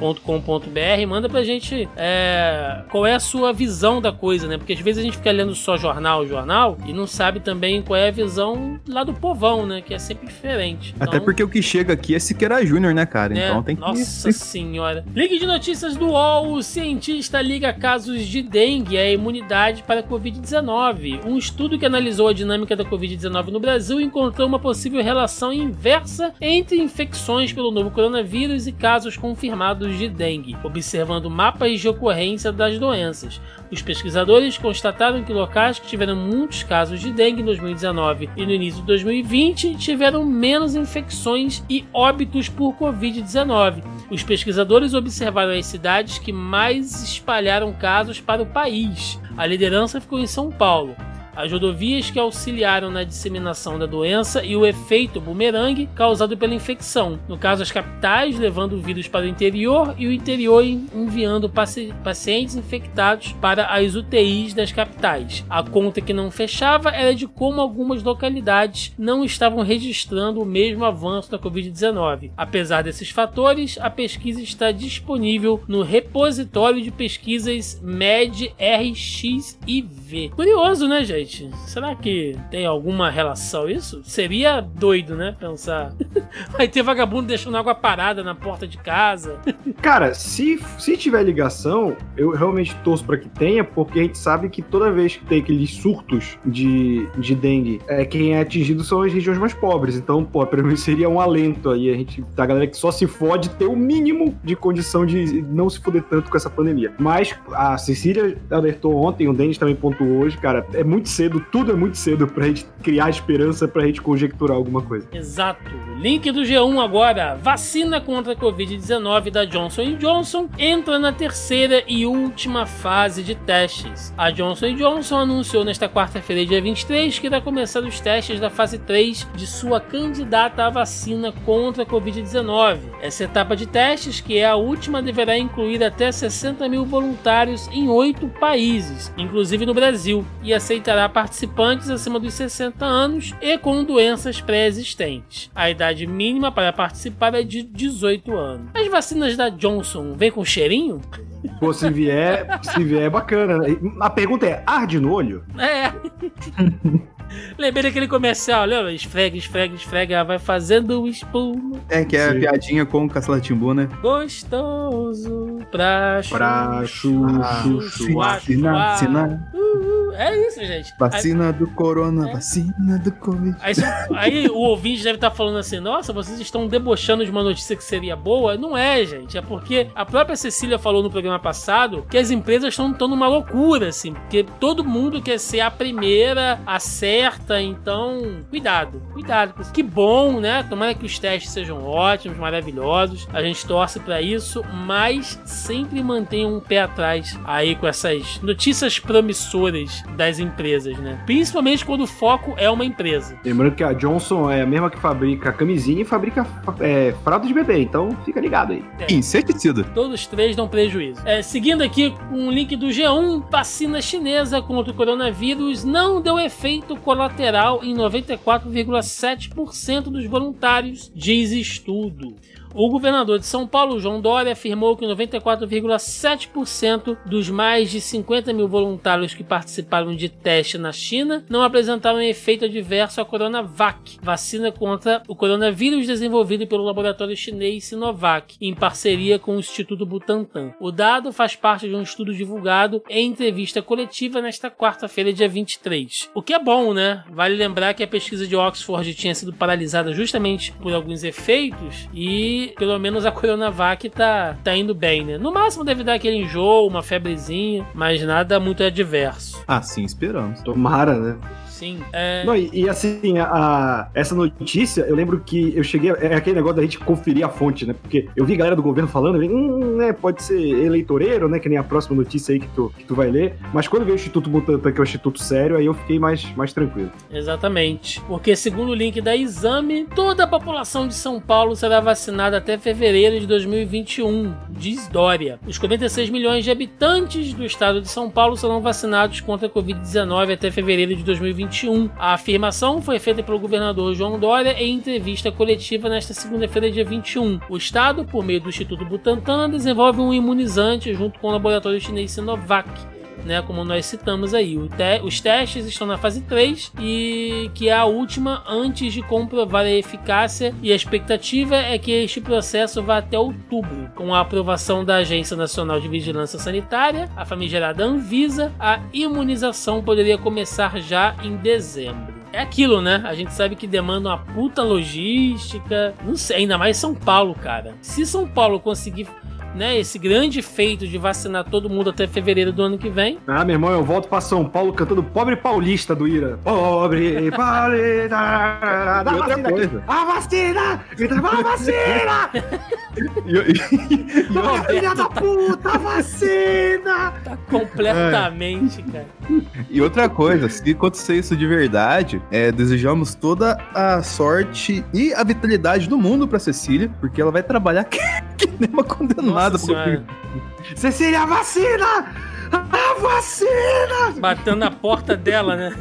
zonae.com.br. Manda pra gente é, qual é a sua visão da coisa, né? Porque às vezes a gente fica lendo só jornal, jornal, e não sabe também qual é a visão lá do povão, né? Que é sempre diferente. Até Então- porque o que chega aqui é Siqueira Júnior, né, cara? é, Então tem que. Nossa senhora. Ligue de notícias do UOL. O cientista liga casos de dengue à imunidade para a Covid-19. Um estudo que analisou a dinâmica da Covid-19 no Brasil encontrou uma possível relação inversa entre infecções pelo novo coronavírus e casos confirmados de dengue, observando mapas de ocorrência das doenças. Os pesquisadores constataram que locais que tiveram muitos casos de dengue em 2019 e no início de 2020 tiveram menos infecções e óbitos por Covid-19. Os pesquisadores observaram as cidades que mais espalharam casos para o país. A liderança ficou em São Paulo. As rodovias que auxiliaram na disseminação da doença e o efeito bumerangue causado pela infecção. No caso, as capitais levando o vírus para o interior e o interior en- enviando paci- pacientes infectados para as UTIs das capitais. A conta que não fechava era de como algumas localidades não estavam registrando o mesmo avanço da Covid-19. Apesar desses fatores, a pesquisa está disponível no repositório de pesquisas MED-RXIV. Curioso, né, gente? Será que tem alguma relação isso? Seria doido, né? Pensar. Vai ter vagabundo deixando água parada na porta de casa. Cara, se, se tiver ligação, eu realmente torço pra que tenha, porque a gente sabe que toda vez que tem aqueles surtos de, de dengue, é, quem é atingido são as regiões mais pobres. Então, pô, pra mim seria um alento aí. A gente, a galera que só se fode, ter o mínimo de condição de não se foder tanto com essa pandemia. Mas a Cecília alertou ontem, o Denis também pontuou hoje, cara, é muito cedo, tudo é muito cedo pra gente criar esperança, pra gente conjecturar alguma coisa. Exato. Link do G1 agora. Vacina contra a Covid-19 da Johnson Johnson entra na terceira e última fase de testes. A Johnson Johnson anunciou nesta quarta-feira, dia 23, que irá começar os testes da fase 3 de sua candidata à vacina contra a Covid-19. Essa etapa de testes, que é a última, deverá incluir até 60 mil voluntários em oito países, inclusive no Brasil, e aceitará participantes acima dos 60 anos e com doenças pré-existentes. A idade mínima para participar é de 18 anos. As vacinas da Johnson vêm com cheirinho? Pô, se vier, se vier é bacana. né? A pergunta é: arde no olho? É. Lembrei daquele comercial, lembra? Esfrega, esfrega, esfrega, vai fazendo espuma. É, que é a Sim. piadinha com o Castelo Timbu, né? Gostoso pra Pra chu, Ah, chu, chu, chu. Vacina, vacina, Uh, é isso, gente. vacina do corona, É. vacina do Covid. Aí, aí- aí o ouvinte deve estar falando assim: nossa, vocês estão debochando de uma notícia que seria boa. Não é, gente. É porque a própria Cecília falou no programa passado que as empresas estão numa loucura, assim. Porque todo mundo quer ser a primeira, a certa. Então, cuidado, cuidado. com isso. Que bom, né? Tomara que os testes sejam ótimos, maravilhosos. A gente torce pra isso, mas sempre mantenham um pé atrás aí com essas notícias promissoras das empresas, né? Principalmente quando o foco é uma empresa. Lembrando que a Johnson é a mesma que fabrica camisinha e fabrica é, fralda de bebê, então fica ligado aí. É. Inseticida. Todos três dão prejuízo. É, seguindo aqui um link do G1, vacina chinesa contra o coronavírus não deu efeito colateral em 94,7% dos voluntários, diz estudo. O governador de São Paulo, João Dória, afirmou que 94,7% dos mais de 50 mil voluntários que participaram de teste na China não apresentaram efeito adverso à Coronavac, vacina contra o coronavírus desenvolvido pelo laboratório chinês Sinovac, em parceria com o Instituto Butantan. O dado faz parte de um estudo divulgado em entrevista coletiva nesta quarta-feira, dia 23. O que é bom, né? Vale lembrar que a pesquisa de Oxford tinha sido paralisada justamente por alguns efeitos e pelo menos a Coronavac tá, tá indo bem, né? No máximo deve dar aquele enjoo, uma febrezinha, mas nada muito adverso. Assim esperamos. Tomara, né? Sim. É... Não, e, e assim, a, essa notícia, eu lembro que eu cheguei. É aquele negócio da gente conferir a fonte, né? Porque eu vi galera do governo falando, eu vi, hum, né? Pode ser eleitoreiro, né? Que nem a próxima notícia aí que tu, que tu vai ler. Mas quando veio o Instituto Butantan, que é o Instituto Sério, aí eu fiquei mais, mais tranquilo. Exatamente. Porque, segundo o link da Exame, toda a população de São Paulo será vacinada até fevereiro de 2021, diz Dória. Os 46 milhões de habitantes do estado de São Paulo serão vacinados contra a Covid-19 até fevereiro de 2021. A afirmação foi feita pelo governador João Dória em entrevista coletiva nesta segunda-feira, dia 21. O estado, por meio do Instituto Butantan, desenvolve um imunizante junto com o laboratório chinês Sinovac né, como nós citamos aí. Te- os testes estão na fase 3 e que é a última antes de comprovar a eficácia e a expectativa é que este processo vá até outubro, com a aprovação da Agência Nacional de Vigilância Sanitária, a famigerada Anvisa, a imunização poderia começar já em dezembro. É aquilo, né? A gente sabe que demanda uma puta logística. Não sei, ainda mais São Paulo, cara. Se São Paulo conseguir né, esse grande feito de vacinar todo mundo até fevereiro do ano que vem. Ah, meu irmão, eu volto pra São Paulo cantando Pobre Paulista do Ira. Pobre Paulista. Dá E outra vacina aqui. coisa. A vacina! Grita, a vacina! E, e- e outra- Filha da puta, a vacina! Tá completamente, cara. E outra coisa, se acontecer isso de verdade, é, desejamos toda a sorte e a vitalidade do mundo pra Cecília, porque ela vai trabalhar que, que nem uma condenada. Senhora. Cecília, a vacina! A vacina! Batendo na porta dela, né?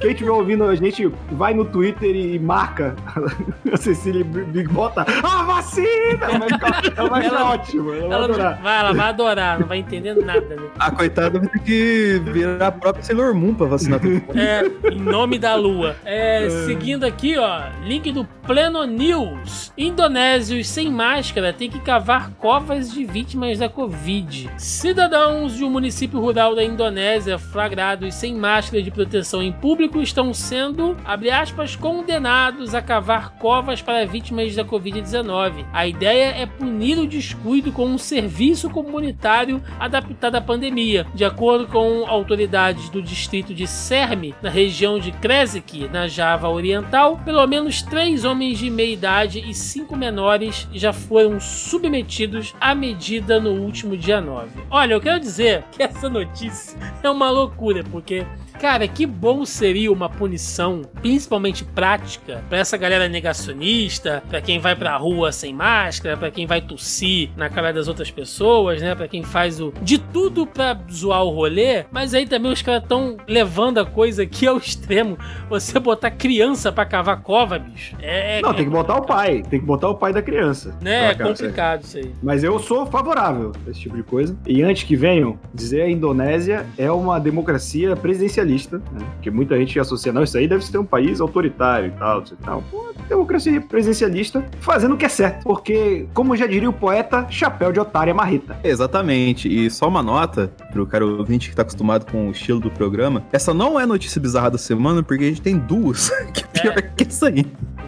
Quem estiver ouvindo a gente, vai no Twitter e marca a Cecília Big bota a vacina! Ela vai, ficar, ela vai Ela- achar ótimo. Ela vai Ela adorar. vai, ela vai adorar, não vai entender nada, né? A coitada vai ter que virar a própria Sailor Moon pra vacinar todo mundo. É, em nome da lua. É, seguindo aqui, ó, link do Pleno News. Indonésios sem máscara têm que cavar covas de vítimas da Covid. Cidadãos de um município rural da Indonésia flagrados sem máscara de proteção em público estão sendo, abre aspas, condenados a cavar covas para vítimas da Covid-19. A ideia é punir o descuido com um serviço comunitário adaptado à pandemia. De acordo com autoridades do distrito de Serme, na região de Kresik, na Java Oriental, pelo menos três homens de meia idade e cinco menores já foram submetidos à medida no último dia 9. Olha, eu quero dizer que essa notícia é uma loucura, porque Cara, que bom seria uma punição, principalmente prática, pra essa galera negacionista, pra quem vai pra rua sem máscara, pra quem vai tossir na cara das outras pessoas, né? Pra quem faz o de tudo pra zoar o rolê, mas aí também os caras tão levando a coisa aqui ao extremo. Você botar criança pra cavar cova, bicho. É, Não, é- tem que botar o pai. Tem que botar o pai da criança. né, é complicado isso aí. Mas eu sou favorável a esse tipo de coisa. E antes que venham, dizer a Indonésia é uma democracia presidencialista, né? Porque muita gente associa, não, isso aí deve ser um país autoritário e tal, e tal. Pô, democracia presidencialista fazendo o que é certo. Porque, como já diria o poeta, chapéu de otário é marreta. Exatamente. E só uma nota pro cara ouvinte que tá acostumado com o estilo do programa. Essa não é notícia bizarra da semana, porque a gente tem duas. que é pior É. que essa aí.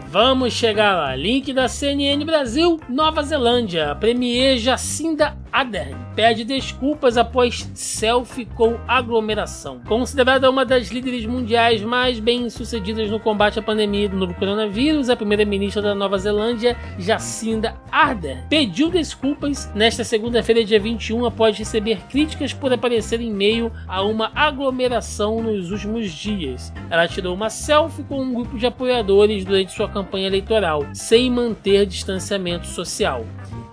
Vamos chegar lá. Link da CNN Brasil, Nova Zelândia. A Premier Jacinda Ardern pede desculpas após selfie com aglomeração. Considerada uma das líderes mundiais mais bem-sucedidas no combate à pandemia do novo coronavírus, a primeira-ministra da Nova Zelândia, Jacinda Ardern, pediu desculpas nesta segunda-feira, dia 21, após receber críticas por aparecer em meio a uma aglomeração nos últimos dias. Ela tirou uma selfie com um grupo de apoiadores durante sua campanha eleitoral, sem manter distanciamento social.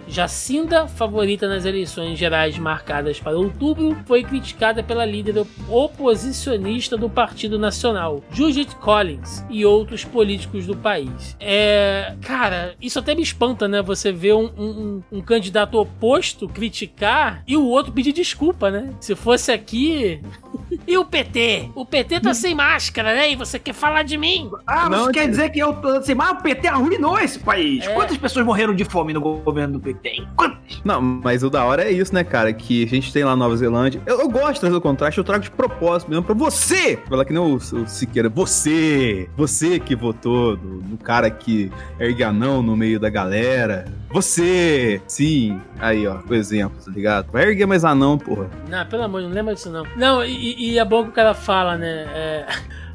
Jacinda, favorita nas eleições gerais marcadas para outubro, foi criticada pela líder oposicionista do Partido Nacional, Judith Collins, e outros políticos do país. É. Cara, isso até me espanta, né? Você vê um, um- um candidato oposto criticar e o outro pedir desculpa, né? Se fosse aqui. E o PT? O PT tá sem máscara, né? E você quer falar de mim? Ah, Não, você quer dizer que eu tô assim, mas o PT arruinou esse país. É. Quantas pessoas morreram de fome no governo do PT? Quantas? Não, mas o da hora é isso, né, cara? Que a gente tem lá na Nova Zelândia. Eu, eu gosto de trazer o contraste, eu trago de propósito mesmo pra você! Falar que nem o, o Siqueira. Você! Você que votou no, no cara que ergue anão no meio da galera. Você! Sim! Aí, ó, o exemplo, tá ligado? Vai erguer mais anão, porra. Não, pelo amor, não lembra disso não. Não, e, e é bom que o cara fala, né? é,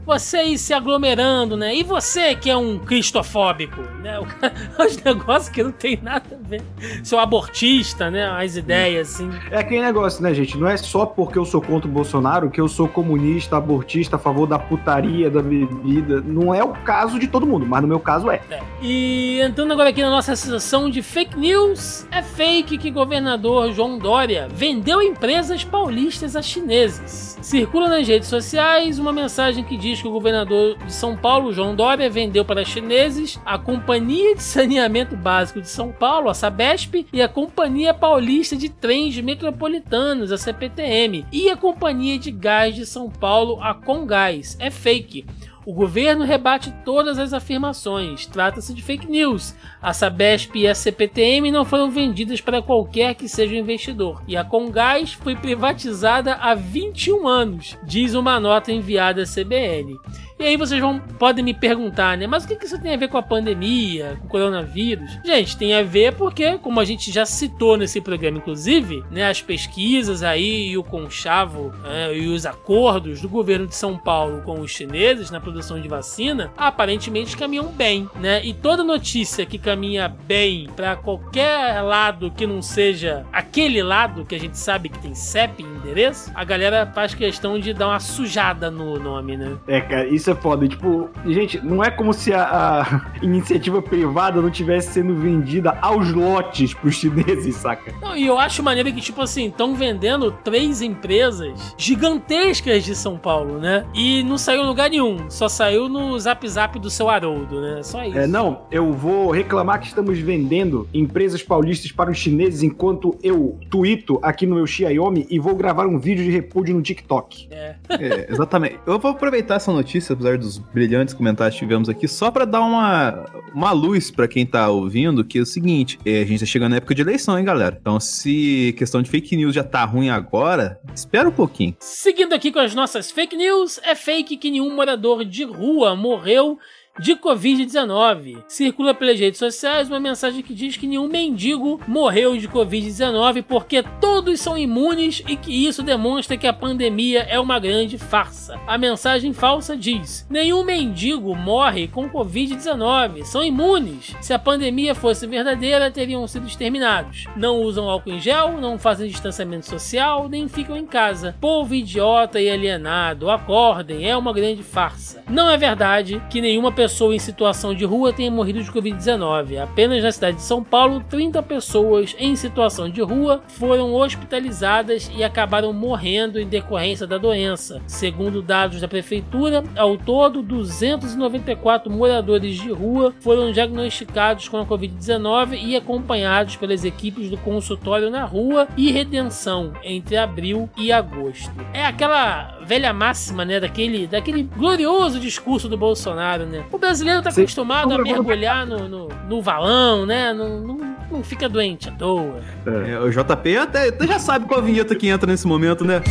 você aí se aglomerando, né? E você que é um cristofóbico, né? Os negócios que não tem nada a ver. Seu abortista, né? As ideias, assim. É aquele negócio, né, gente? Não é só porque eu sou contra o Bolsonaro que eu sou comunista, abortista, a favor da putaria, da bebida. Não é o caso de todo mundo, mas no meu caso é. É. E entrando agora aqui na nossa sessão de fake news, é fake que governador João Dória vendeu empresas paulistas a chineses. Circula nas redes sociais uma mensagem que diz que o governador de São Paulo, João Dória, vendeu para chineses a Companhia de Saneamento Básico de São Paulo, a Sabesp, e a Companhia Paulista de Trens Metropolitanos, a CPTM, e a Companhia de Gás de São Paulo, a Congás. É fake. O governo rebate todas as afirmações. Trata-se de fake news. A Sabesp e a CPTM não foram vendidas para qualquer que seja o investidor. E a Congás foi privatizada há 21 anos, diz uma nota enviada à CBN. E aí vocês vão, podem me perguntar, né? Mas o que isso tem a ver com a pandemia, com o coronavírus? Gente, tem a ver porque, como a gente já citou nesse programa, inclusive, né? As pesquisas aí e o conchavo né, e os acordos do governo de São Paulo com os chineses na produção de vacina, aparentemente caminham bem, né? E toda notícia que caminha bem para qualquer lado que não seja aquele lado que a gente sabe que tem CEP endereço, a galera faz questão de dar uma sujada no nome, né? É, cara, isso é foda. Tipo, gente, não é como se a, a iniciativa privada não tivesse sendo vendida aos lotes pros chineses, saca? Não, e eu acho maneiro que, tipo assim, estão vendendo três empresas gigantescas de São Paulo, né? E não saiu lugar nenhum. Só saiu no zap zap do seu Haroldo, né? Só isso. É, não, eu vou reclamar que estamos vendendo empresas paulistas para os chineses enquanto eu tuito aqui no meu Xiaomi e vou gravar um vídeo de repúdio no TikTok. É. É, exatamente. Eu vou aproveitar essa notícia, apesar dos brilhantes comentários que tivemos aqui, só pra dar uma, uma luz pra quem tá ouvindo, que é o seguinte, é, a gente tá chegando na época de eleição, hein, galera? Então, se questão de fake news já tá ruim agora, espera um pouquinho. Seguindo aqui com as nossas fake news, é fake que nenhum morador de rua morreu de Covid-19. Circula pelas redes sociais uma mensagem que diz que nenhum mendigo morreu de Covid-19 porque todos são imunes e que isso demonstra que a pandemia é uma grande farsa. A mensagem falsa diz: nenhum mendigo morre com Covid-19, são imunes. Se a pandemia fosse verdadeira, teriam sido exterminados. Não usam álcool em gel, não fazem distanciamento social, nem ficam em casa. Povo idiota e alienado, acordem, é uma grande farsa. Não é verdade que nenhuma pessoa pessoa em situação de rua tenha morrido de Covid-19. Apenas na cidade de São Paulo, 30 pessoas em situação de rua foram hospitalizadas e acabaram morrendo em decorrência da doença. Segundo dados da prefeitura, ao todo, 294 moradores de rua foram diagnosticados com a Covid-19 e acompanhados pelas equipes do consultório na rua e redenção entre abril e agosto. É aquela velha máxima, né, daquele, daquele glorioso discurso do Bolsonaro, né? O brasileiro tá Sim. acostumado a mergulhar no, no, no valão, né? Não, não, não fica doente à toa. É, o JP até, até já sabe qual a vinheta que entra nesse momento, né?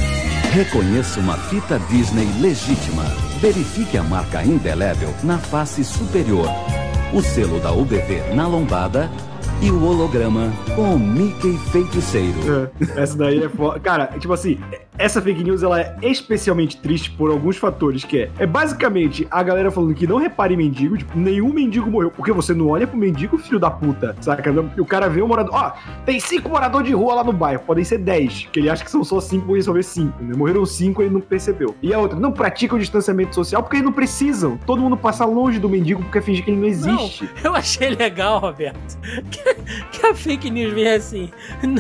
Reconheça uma fita Disney legítima. Verifique a marca indelével na face superior, o selo da UBV na lombada e o holograma com o Mickey feiticeiro. É, essa daí é foda. Cara, tipo assim, essa fake news ela é especialmente triste por alguns fatores, que é, é basicamente a galera falando que não repare em mendigo, tipo, nenhum mendigo morreu, porque você não olha pro mendigo, filho da puta, saca? O cara vê o morador, ó, tem cinco moradores de rua lá no bairro, podem ser dez, que ele acha que são só cinco, vou resolver cinco, né? Morreram cinco, ele não percebeu. E a outra, não praticam o distanciamento social porque eles não precisam. Todo mundo passa longe do mendigo porque finge que ele não existe. Não, eu achei legal, Roberto, que, que a fake news vem assim,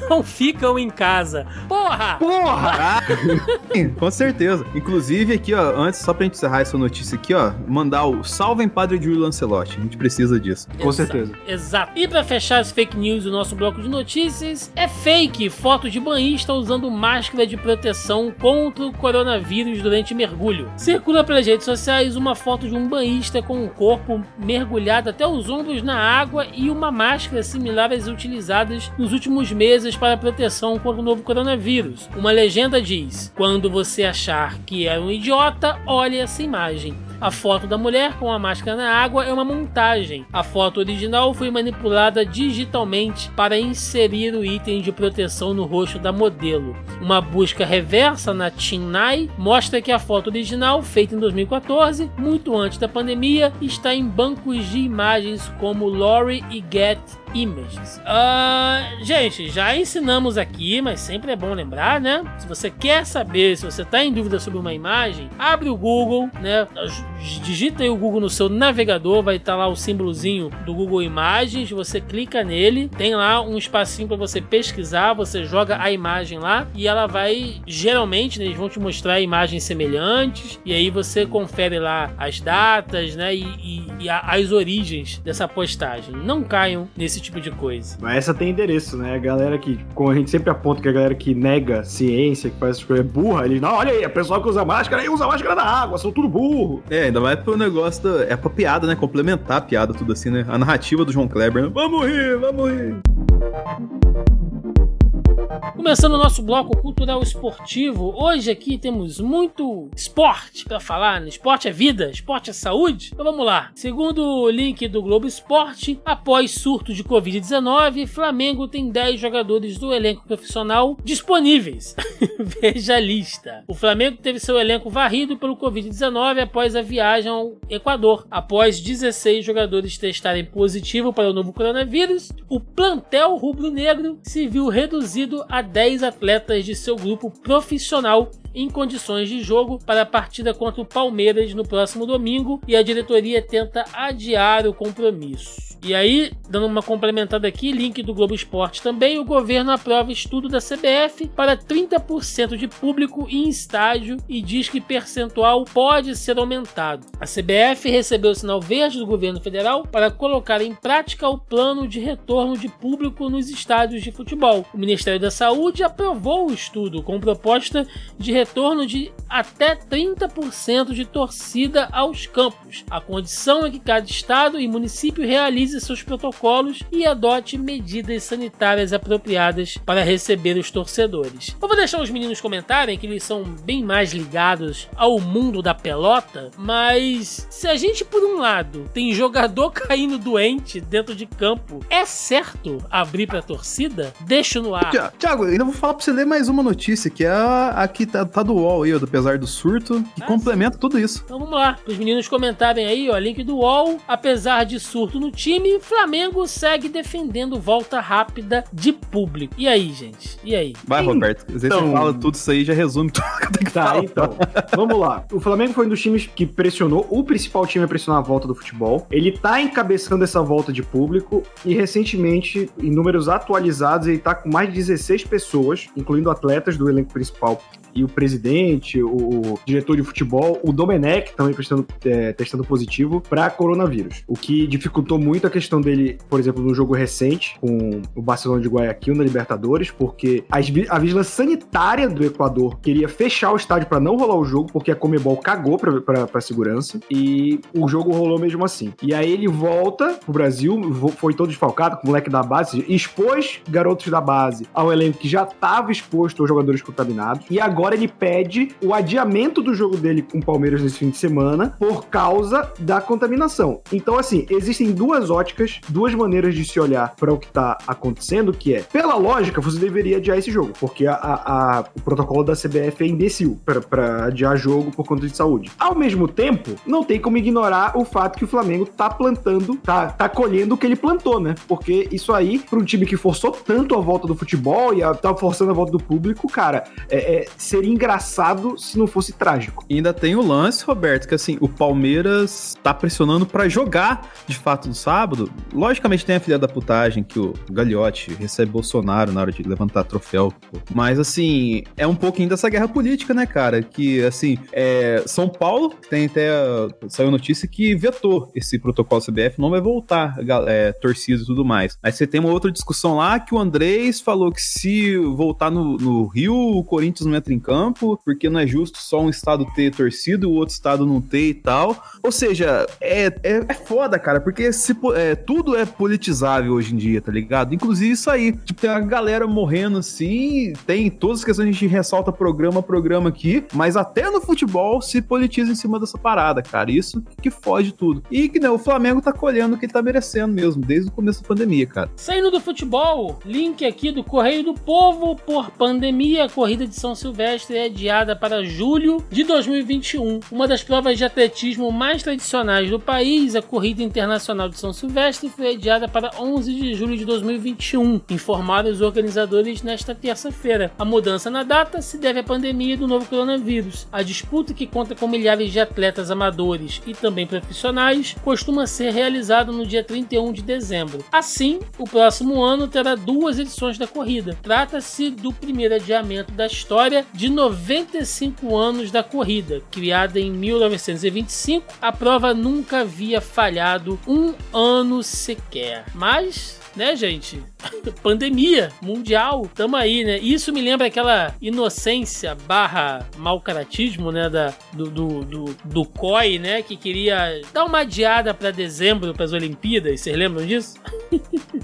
não ficam em casa. Porra! Porra! Sim, com certeza. Inclusive, aqui, ó, antes, só pra gente encerrar essa notícia aqui, ó, mandar o salve em Padre Júlio Lancelotti. A gente precisa disso. Com Exa- certeza. Exato. E pra fechar as fake news do nosso bloco de notícias, é fake foto de banhista usando máscara de proteção contra o coronavírus durante mergulho. Circula pelas redes sociais uma foto de um banhista com o corpo mergulhado até os ombros na água e uma máscara similar às utilizadas nos últimos meses para proteção contra o novo coronavírus. Uma legenda diz: Quando você achar que é um idiota, olhe essa imagem. A foto da mulher com a máscara na água é uma montagem. A foto original foi manipulada digitalmente para inserir o item de proteção no rosto da modelo. Uma busca reversa na Tinnai mostra que a foto original, feita em 2014, muito antes da pandemia, está em bancos de imagens como Lori e Get Images. Ah, gente, já ensinamos aqui, mas sempre é bom lembrar, né? Se você quer saber, se você está em dúvida sobre uma imagem, abre o Google, né? Digita aí o Google no seu navegador, vai estar lá o símbolozinho do Google Imagens, você clica nele, tem lá um espacinho para você pesquisar, você joga a imagem lá e ela vai, geralmente, né, eles vão te mostrar imagens semelhantes e aí você confere lá as datas, né? E, e- e a- as origens dessa postagem. Não caiam nesse tipo de coisa. Mas essa tem endereço, né? A galera que, como a gente sempre aponta que a galera que nega ciência, que faz essas coisas é burra, eles, não, olha aí, a pessoa que usa máscara aí usa máscara na água, são tudo burro. É, ainda mais pro negócio da. É pra piada, né? Complementar a piada, tudo assim, né? A narrativa do João Kleber, né? Vamos rir, vamos rir. Começando o nosso bloco cultural esportivo, hoje aqui temos muito esporte pra falar. né? Esporte é vida, esporte é saúde. Então vamos lá. Segundo o link do Globo Esporte, após surto de Covid-19, Flamengo tem 10 jogadores do elenco profissional disponíveis. Veja a lista. O Flamengo teve seu elenco varrido pelo Covid-19 após a viagem ao Equador. Após 16 jogadores testarem positivo para o novo coronavírus, o plantel rubro-negro se viu reduzido a 10 atletas de seu grupo profissional em condições de jogo para a partida contra o Palmeiras no próximo domingo e a diretoria tenta adiar o compromisso. E aí, dando uma complementada aqui, link do Globo Esporte também, o governo aprova estudo da CBF para 30% de público em estádio e diz que percentual pode ser aumentado. A CBF recebeu o sinal verde do governo federal para colocar em prática o plano de retorno de público nos estádios de futebol. O Ministério da Saúde aprovou o estudo com proposta de retorno de até 30% de torcida aos campos. A condição é que cada estado e município realize seus protocolos e adote medidas sanitárias apropriadas para receber os torcedores. Eu vou deixar os meninos comentarem que eles são bem mais ligados ao mundo da pelota, mas se a gente por um lado tem jogador caindo doente dentro de campo, é certo abrir para torcida? Deixa no ar. Tiago, ainda vou falar pra você ler mais uma notícia, que é a, a que tá, tá do UOL aí, do Apesar do Surto, que Ah, complementa tudo isso. Então vamos lá, os meninos comentarem aí, ó, link do UOL. Apesar de surto no time, Flamengo segue defendendo volta rápida de público. E aí, gente? E aí? Vai, Roberto. Às vezes Então- você fala tudo isso aí já resume tudo que eu tenho que Tá, falar. então. Vamos lá. O Flamengo foi um dos times que pressionou, o principal time a pressionar a volta do futebol. Ele tá encabeçando essa volta de público e recentemente, em números atualizados, ele tá com mais de 16 pessoas, incluindo atletas do elenco principal e o presidente, o diretor de futebol, o Domenech também é, testando positivo para coronavírus. O que dificultou muito a questão dele, por exemplo, no jogo recente com o Barcelona de Guayaquil na Libertadores, porque vi- a vigilância sanitária do Equador queria fechar o estádio para não rolar o jogo, porque a Comebol cagou pra, pra segurança, e o jogo rolou mesmo assim. E aí ele volta pro Brasil, foi todo desfalcado, com o moleque da base, expôs garotos da base ao elenco que já estava exposto aos jogadores contaminados, e agora ele pede o adiamento do jogo dele com o Palmeiras nesse fim de semana por causa da contaminação. Então, assim, existem duas óticas, duas maneiras de se olhar para o que tá acontecendo, que é, pela lógica, você deveria adiar esse jogo, porque a- a- a- o protocolo da CBF é imbecil para adiar jogo por conta de saúde. Ao mesmo tempo, não tem como ignorar o fato que o Flamengo tá plantando, tá, tá colhendo o que ele plantou, né? Porque isso aí, para um time que forçou tanto a volta do futebol e a, tá forçando a volta do público, cara, é- é- seria engraçado se não fosse trágico. E ainda tem o lance, Roberto, que assim, o Palmeiras tá pressionando pra jogar de fato no sábado. Logicamente tem a filha da putagem que o Gagliotti recebe Bolsonaro na hora de levantar troféu. pô. Mas assim, é um pouquinho dessa guerra política, né, cara? Que assim, é, São Paulo tem até. Saiu notícia que vetou esse protocolo CBF, não vai voltar, é, torcidas e tudo mais. Aí você tem uma outra discussão lá que o Andrés falou que se voltar no, no Rio, o Corinthians não entra em campo, porque não é justo só um estado ter torcido e o outro estado não ter e tal. Ou seja, é, é, é foda, cara, porque se, é, tudo é politizável hoje em dia, tá ligado? Inclusive isso aí. Tipo, tem a galera morrendo assim, tem todas as questões, a gente ressalta programa a programa aqui, mas até no futebol se politiza em cima dessa parada, cara. Isso que foge tudo. E que né, o Flamengo tá colhendo o que ele tá merecendo mesmo, desde o começo da pandemia, cara. Saindo do futebol, link aqui do Correio do Povo. Por pandemia, corrida de São Silvestre é adiada para julho de 2021. Uma das provas de atletismo mais tradicionais do país, a Corrida Internacional de São Silvestre, foi adiada para 11 de julho de 2021, informaram os organizadores nesta terça-feira. A mudança na data se deve à pandemia do novo coronavírus. A disputa, que conta com milhares de atletas amadores e também profissionais, costuma ser realizada no dia 31 de dezembro. Assim, o próximo ano terá duas edições da corrida. Trata-se do primeiro adiamento da história de 95 anos da corrida. Criada em 1925, a prova nunca havia falhado um ano sequer. Mas né, gente? Pandemia mundial, tamo aí, né? Isso me lembra aquela inocência barra mau caratismo, né? Da, do, do, do, do COI, né? Que queria dar uma adiada pra dezembro pras Olimpíadas. Vocês lembram disso?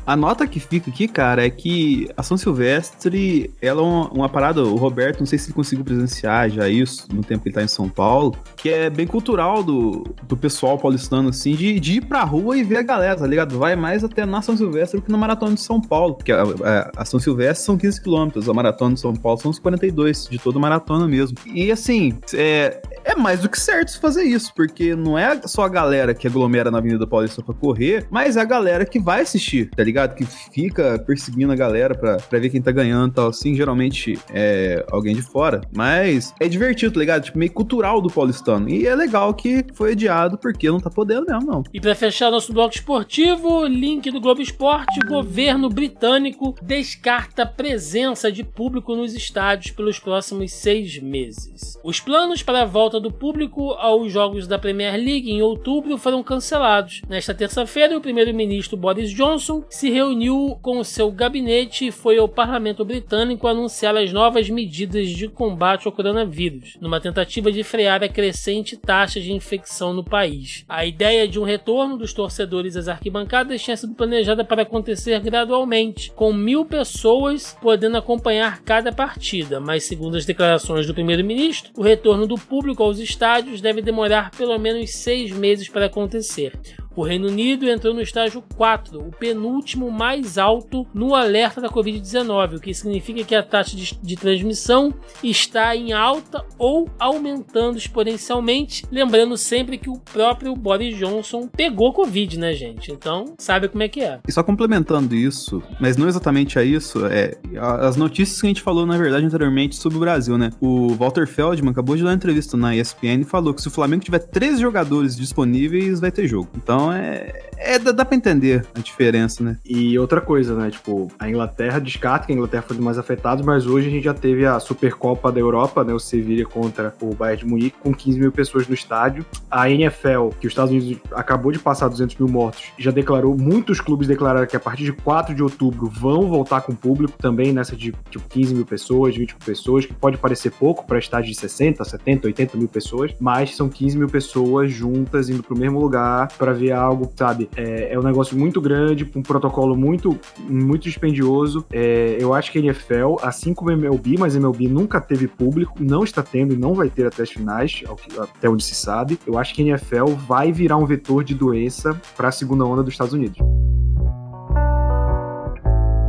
A nota que fica aqui, cara, é que a São Silvestre, ela é uma, uma parada, o Roberto, não sei se ele conseguiu presenciar já isso no tempo que ele tá em São Paulo, que é bem cultural do, do pessoal paulistano, assim, de, de ir pra rua e ver a galera, tá ligado? Vai mais até na São Silvestre que na Maratona de São Paulo, porque a, a, a São Silvestre são 15 quilômetros, a Maratona de São Paulo são uns 42, de toda maratona mesmo. E assim, é, é mais do que certo fazer isso, porque não é só a galera que aglomera na Avenida Paulista pra correr, mas é a galera que vai assistir, tá ligado? Que fica perseguindo a galera pra, pra ver quem tá ganhando e tal. Assim, geralmente é alguém de fora. Mas é divertido, tá ligado? Tipo, meio cultural do paulistano. E é legal que foi adiado porque não tá podendo mesmo, não. E para fechar nosso bloco esportivo, link do Globo Esporte: o governo britânico descarta presença de público nos estádios pelos próximos seis meses. Os planos para a volta do público aos jogos da Premier League em outubro foram cancelados. Nesta terça-feira, o primeiro-ministro Boris Johnson se reuniu com seu gabinete e foi ao parlamento britânico anunciar as novas medidas de combate ao coronavírus, numa tentativa de frear a crescente taxa de infecção no país. A ideia de um retorno dos torcedores às arquibancadas tinha sido planejada para acontecer gradualmente, com mil pessoas podendo acompanhar cada partida, mas segundo as declarações do primeiro-ministro, o retorno do público aos estádios deve demorar pelo menos seis meses para acontecer. O Reino Unido entrou no estágio 4, o penúltimo mais alto no alerta da Covid-19, o que significa que a taxa de, de, transmissão está em alta ou aumentando exponencialmente. Lembrando sempre que o próprio Boris Johnson pegou Covid, né, gente? Então, sabe como é que é. E só complementando isso, mas não exatamente a isso, é as notícias que a gente falou, na verdade, anteriormente sobre o Brasil, né? O Walter Feldman acabou de dar uma entrevista na ESPN e falou que se o Flamengo tiver três jogadores disponíveis, vai ter jogo. Então, então é, é dá, dá pra entender a diferença, né? E outra coisa, né? Tipo, a Inglaterra descarta que a Inglaterra foi mais afetados, mas hoje a gente já teve a Supercopa da Europa, né? O Sevilla contra o Bayern de Munique, com 15 mil pessoas no estádio. A NFL, que os Estados Unidos acabou de passar 200 mil mortos, já declarou, muitos clubes declararam que a partir de 4 de outubro vão voltar com público também nessa de tipo 15 mil pessoas, 20 mil pessoas, que pode parecer pouco para estádio de 60, 70, 80 mil pessoas, mas são 15 mil pessoas juntas indo pro mesmo lugar para ver algo, sabe? É, é um negócio muito grande, um protocolo muito, muito dispendioso. É, eu acho que a NFL, assim como a MLB, mas a MLB nunca teve público, não está tendo e não vai ter até as finais, até onde se sabe. Eu acho que a NFL vai virar um vetor de doença para a segunda onda dos Estados Unidos.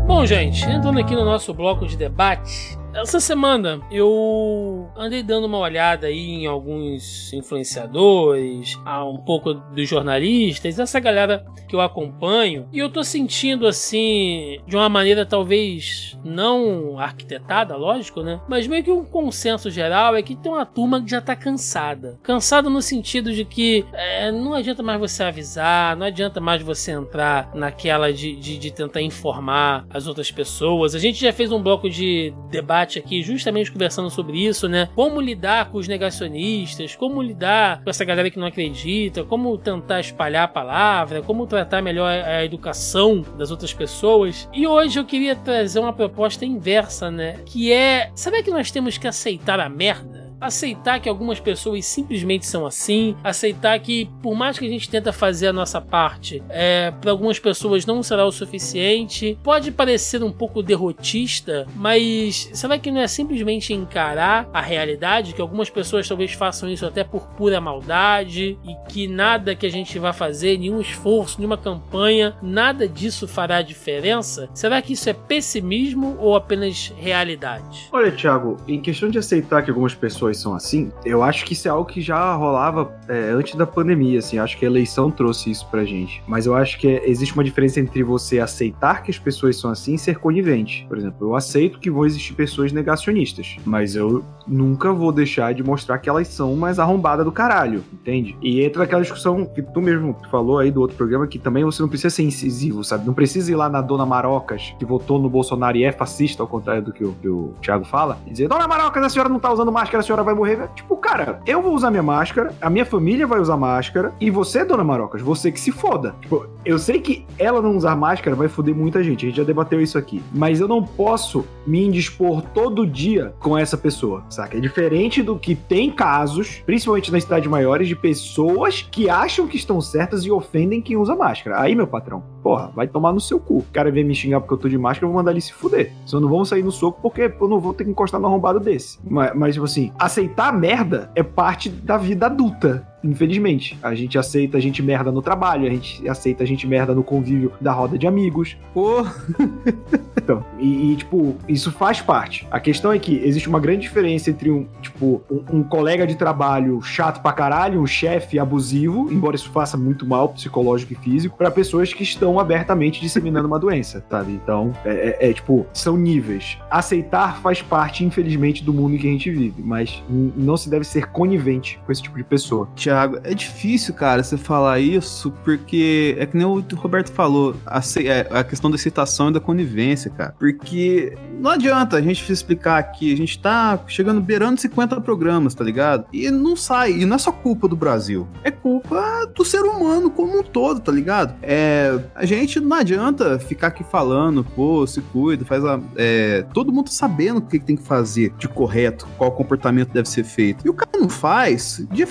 Bom, gente, entrando aqui no nosso bloco de debate, essa semana eu andei dando uma olhada aí em alguns influenciadores, a um pouco dos jornalistas, essa galera que eu acompanho, e eu tô sentindo assim, de uma maneira talvez não arquitetada, lógico, né? Mas meio que um consenso geral é que tem uma turma que já tá cansada. Cansada no sentido de que é, não adianta mais você avisar, não adianta mais você entrar naquela de, de, de tentar informar as outras pessoas. A gente já fez um bloco de debate debate aqui justamente conversando sobre isso, né? Como lidar com os negacionistas, como lidar com essa galera que não acredita, como tentar espalhar a palavra, como tratar melhor a educação das outras pessoas. E hoje eu queria trazer uma proposta inversa, né? Que é, sabe que nós temos que aceitar a merda? Aceitar que algumas pessoas simplesmente são assim, aceitar que por mais que a gente tenta fazer a nossa parte, é, para algumas pessoas não será o suficiente. Pode parecer um pouco derrotista, mas será que não é simplesmente encarar a realidade que algumas pessoas talvez façam isso até por pura maldade e que nada que a gente vá fazer, nenhum esforço, nenhuma campanha, nada disso fará diferença? Será que isso é pessimismo ou apenas realidade? Olha, Thiago, em questão de aceitar que algumas pessoas pessoas são assim, eu acho que isso é algo que já rolava é, antes da pandemia, assim, acho que a eleição trouxe isso pra gente. Mas eu acho que é, existe uma diferença entre você aceitar que as pessoas são assim e ser conivente. Por exemplo, eu aceito que vão existir pessoas negacionistas, mas eu nunca vou deixar de mostrar que elas são mais arrombadas do caralho, entende? E entra aquela discussão que tu mesmo falou aí do outro programa, que também você não precisa ser incisivo, sabe? Não precisa ir lá na Dona Marocas, que votou no Bolsonaro e é fascista, ao contrário do que o, que o Thiago fala, e dizer, Dona Marocas, a senhora não tá usando máscara, a senhora vai morrer. Tipo, cara, eu vou usar minha máscara, a minha família vai usar máscara, e você, Dona Marocas, você que se foda. Tipo, eu sei que ela não usar máscara vai foder muita gente, a gente já debateu isso aqui, mas eu não posso me indispor todo dia com essa pessoa, saca? É diferente do que tem casos, principalmente nas cidades maiores, de pessoas que acham que estão certas e ofendem quem usa máscara. Aí, meu patrão, porra, vai tomar no seu cu. O cara vem me xingar porque eu tô de máscara, eu vou mandar ele se fuder. Senão não vamos sair no soco porque eu não vou ter que encostar no arrombado desse. Mas, mas tipo assim, aceitar merda é parte da vida adulta. Infelizmente. A gente aceita a gente merda no trabalho, a gente aceita a gente merda no convívio da roda de amigos. Pô, Então, e, e, tipo, isso faz parte. A questão é que existe uma grande diferença entre um, tipo, um, um colega de trabalho chato pra caralho, um chefe abusivo, embora isso faça muito mal psicológico e físico, pra pessoas que estão abertamente disseminando uma doença, sabe? Então, é, é- é, tipo, são níveis. Aceitar faz parte, infelizmente, do mundo em que a gente vive, mas não se deve ser conivente com esse tipo de pessoa. Thiago, é difícil, cara, você falar isso, porque é que nem o Roberto falou, a, é, a questão da aceitação e da conivência, cara. Porque não adianta a gente explicar aqui, a gente tá chegando beirando 50 programas, tá ligado? E não sai, e não é só culpa do Brasil, é culpa do ser humano como um todo, tá ligado? É, a gente não adianta ficar aqui falando, pô, se cuida, faz a. é, todo mundo tá sabendo o que tem que fazer de correto, qual comportamento deve ser feito. E o cara não faz de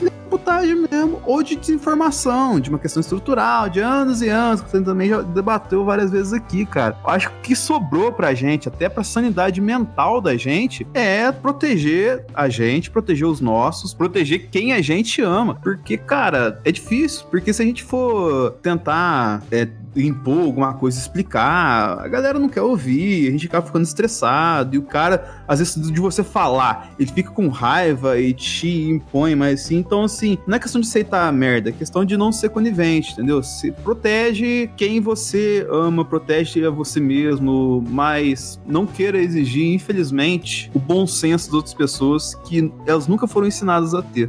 mesmo, ou de desinformação, de uma questão estrutural, de anos e anos, que você também já debateu várias vezes aqui, cara. Acho que o que sobrou pra gente, até pra sanidade mental da gente, é proteger a gente, proteger os nossos, proteger quem a gente ama. Porque, cara, é difícil, porque se a gente for tentar é, impor alguma coisa, explicar, a galera não quer ouvir, a gente acaba ficando estressado, e o cara, às vezes, de você falar, ele fica com raiva e te impõe, mas assim, então assim, não é questão de aceitar a merda, é questão de não ser conivente, entendeu? Se protege quem você ama, protege a você mesmo, mas não queira exigir, infelizmente, o bom senso das outras pessoas que elas nunca foram ensinadas a ter.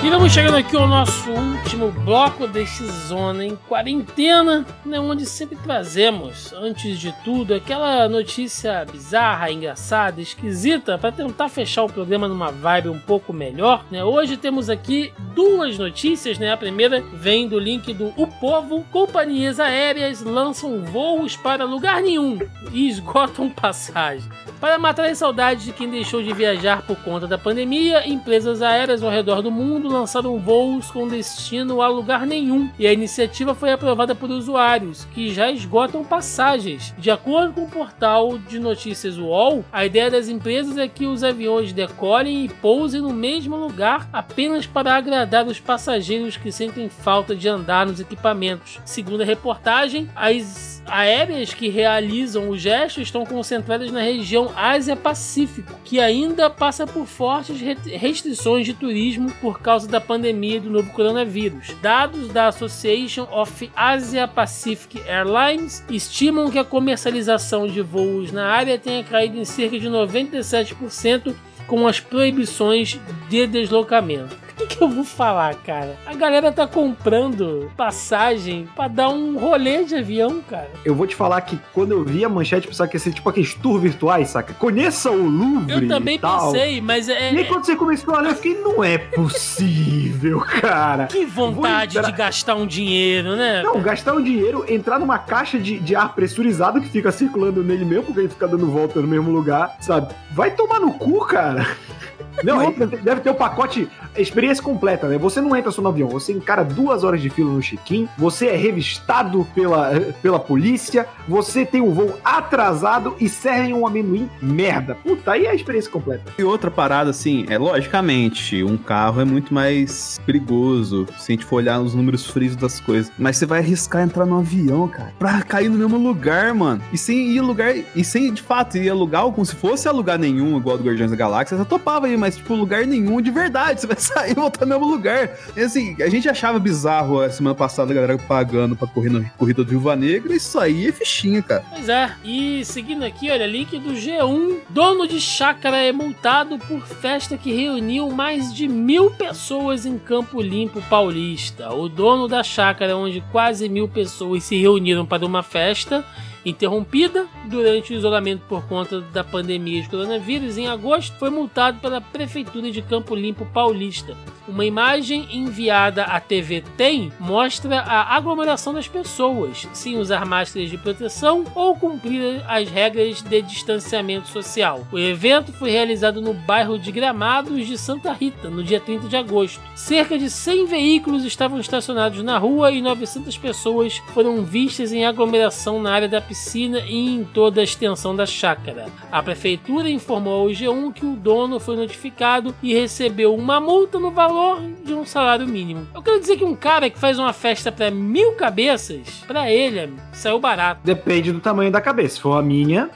E vamos chegando aqui ao nosso último bloco deste Zona em Quarentena, né, onde sempre trazemos, antes de tudo, aquela notícia bizarra, engraçada, esquisita, para tentar fechar o programa numa vibe um pouco melhor. Né? Hoje temos aqui duas notícias, né? A primeira vem do link do O Povo. Companhias aéreas lançam voos para lugar nenhum e esgotam passagem. Para matar as saudades de quem deixou de viajar por conta da pandemia, empresas aéreas ao redor do mundo lançaram voos com destino a lugar nenhum. E a iniciativa foi aprovada por usuários, que já esgotam passagens. De acordo com o portal de notícias UOL, a ideia das empresas é que os aviões decolem e pousem no mesmo lugar apenas para agradar os passageiros que sentem falta de andar nos equipamentos. Segundo a reportagem, as aéreas que realizam o gesto estão concentradas na região Ásia-Pacífico, que ainda passa por fortes re- restrições de turismo por causa da pandemia do novo coronavírus. Dados da Association of Asia Pacific Airlines estimam que a comercialização de voos na área tenha caído em cerca de 97% com as proibições de deslocamento. O que, que eu vou falar, cara? A galera tá comprando passagem pra dar um rolê de avião, cara. Eu vou te falar que quando eu vi a manchete, pensava que ia ser tipo aqueles tours virtuais, saca? Conheça o Louvre Eu também pensei, mas é. E aí quando você começou a ler, eu fiquei, não é possível, cara. que vontade entrar- de gastar um dinheiro, né? Não, gastar um dinheiro, entrar numa caixa de, de ar pressurizado que fica circulando nele mesmo, porque ele fica dando volta no mesmo lugar, sabe? Vai tomar no cu, cara. Não, aí deve ter o pacote, experiência completa, né? Você não entra só no avião, você encara duas horas de fila no check-in, você é revistado pela, pela polícia, você tem um voo atrasado e servem um amendoim merda. Puta, aí é a experiência completa. E outra parada, assim, é logicamente, um carro é muito mais perigoso se a gente for olhar os números frios das coisas. Mas você vai arriscar entrar num avião, cara, pra cair no mesmo lugar, mano. E sem ir lugar, e sem de fato ir alugar como se fosse alugar nenhum, igual do Guardiões da Galáxia, você topava aí, mas tipo, lugar nenhum de verdade. Você vai sair e voltar no mesmo lugar. E assim, a gente achava bizarro a semana passada a galera pagando pra correr na corrida do Viúva Negra. Isso aí é fichinha, cara. Pois é, e seguindo aqui, olha, link do G1. Dono de chácara é multado por festa que reuniu mais de mil pessoas em Campo Limpo Paulista. O dono da chácara, onde quase mil pessoas se reuniram para uma festa interrompida durante o isolamento por conta da pandemia de coronavírus em agosto, foi multado pela Prefeitura de Campo Limpo Paulista. Uma imagem enviada à TV Tem mostra a aglomeração das pessoas, sem usar máscaras de proteção ou cumprir as regras de distanciamento social. O evento foi realizado no bairro de Gramados de Santa Rita, no dia 30 de agosto. Cerca de 100 veículos estavam estacionados na rua e 900 pessoas foram vistas em aglomeração na área da piscina e em toda a extensão da chácara. A prefeitura informou ao G1 que o dono foi notificado e recebeu uma multa no valor de um salário mínimo. Eu quero dizer que um cara que faz uma festa para mil cabeças, para ele, saiu barato. Depende do tamanho da cabeça. Se for a minha,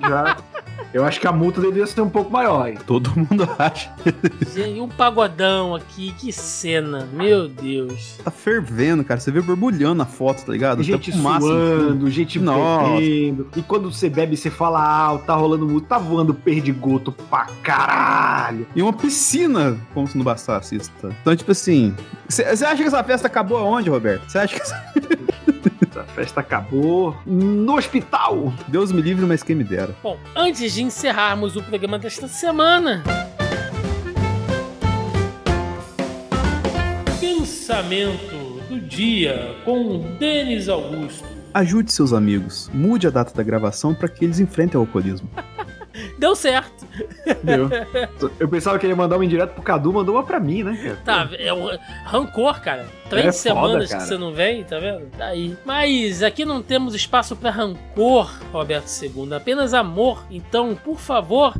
já. Eu acho que a multa deveria ser um pouco maior. Hein? Todo mundo acha. Gente, um pagodão aqui, que cena, meu Deus. Tá fervendo, cara. Você vê borbulhando na foto, tá ligado? Gente tá fumaça, suando, gente bebendo. E quando você bebe, você fala alto, tá rolando muito, tá voando perdigoto pra caralho. E uma piscina, como se não bastasse isso. Tá? Então, tipo assim. Você acha que essa festa acabou aonde, Roberto? Você acha que Essa festa acabou no hospital. Deus me livre, mas quem me dera. Bom, antes de encerrarmos o programa desta semana. Pensamento do dia com Denis Augusto. Ajude seus amigos. Mude a data da gravação para que eles enfrentem o alcoolismo. Deu certo. Deu. Eu pensava que ele ia mandar uma indireto pro Cadu, mandou uma pra mim, né? cara? Tá, é o rancor, cara. Três É foda, semanas cara. que você não vem, tá vendo? Tá aí. Mas aqui não temos espaço pra rancor, Roberto II. Apenas amor. Então, por favor.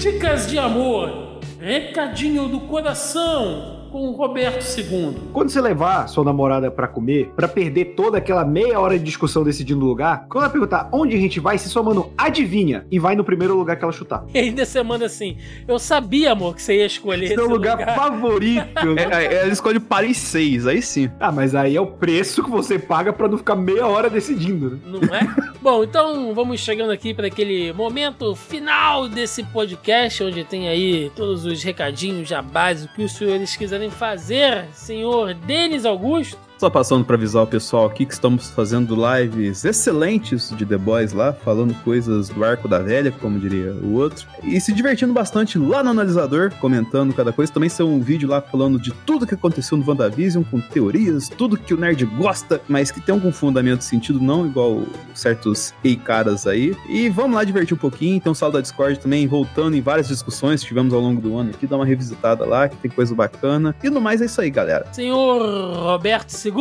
Dicas de amor. Recadinho do coração com o Roberto II. Quando você levar sua namorada pra comer, pra perder toda aquela meia hora de discussão decidindo o lugar, quando ela perguntar onde a gente vai, só manda um adivinha e vai no primeiro lugar que ela chutar. E ainda você manda assim: Eu sabia, amor, que você ia escolher esse Seu lugar, favorito. É, é, ela escolhe Paris 6, aí sim. Ah, mas aí é o preço que você paga pra não ficar meia hora decidindo, né? Não é? Bom, então vamos chegando aqui para aquele momento final desse podcast, onde tem aí todos os recadinhos jabás, o que os senhores quiserem fazer, senhor Denis Augusto. Só passando pra avisar o pessoal aqui que estamos fazendo lives excelentes de The Boys lá, falando coisas do arco da velha, como diria o outro, e se divertindo bastante lá no analisador, comentando cada coisa. Também saiu um vídeo lá falando de tudo que aconteceu no WandaVision, com teorias, tudo que o nerd gosta, mas que tem algum fundamento sentido, não igual certos ei caras aí. E vamos lá divertir um pouquinho. Então, sala da Discord também voltando em várias discussões que tivemos ao longo do ano aqui, dá uma revisitada lá, que tem coisa bacana. E no mais é isso aí, galera. Senhor Roberto II.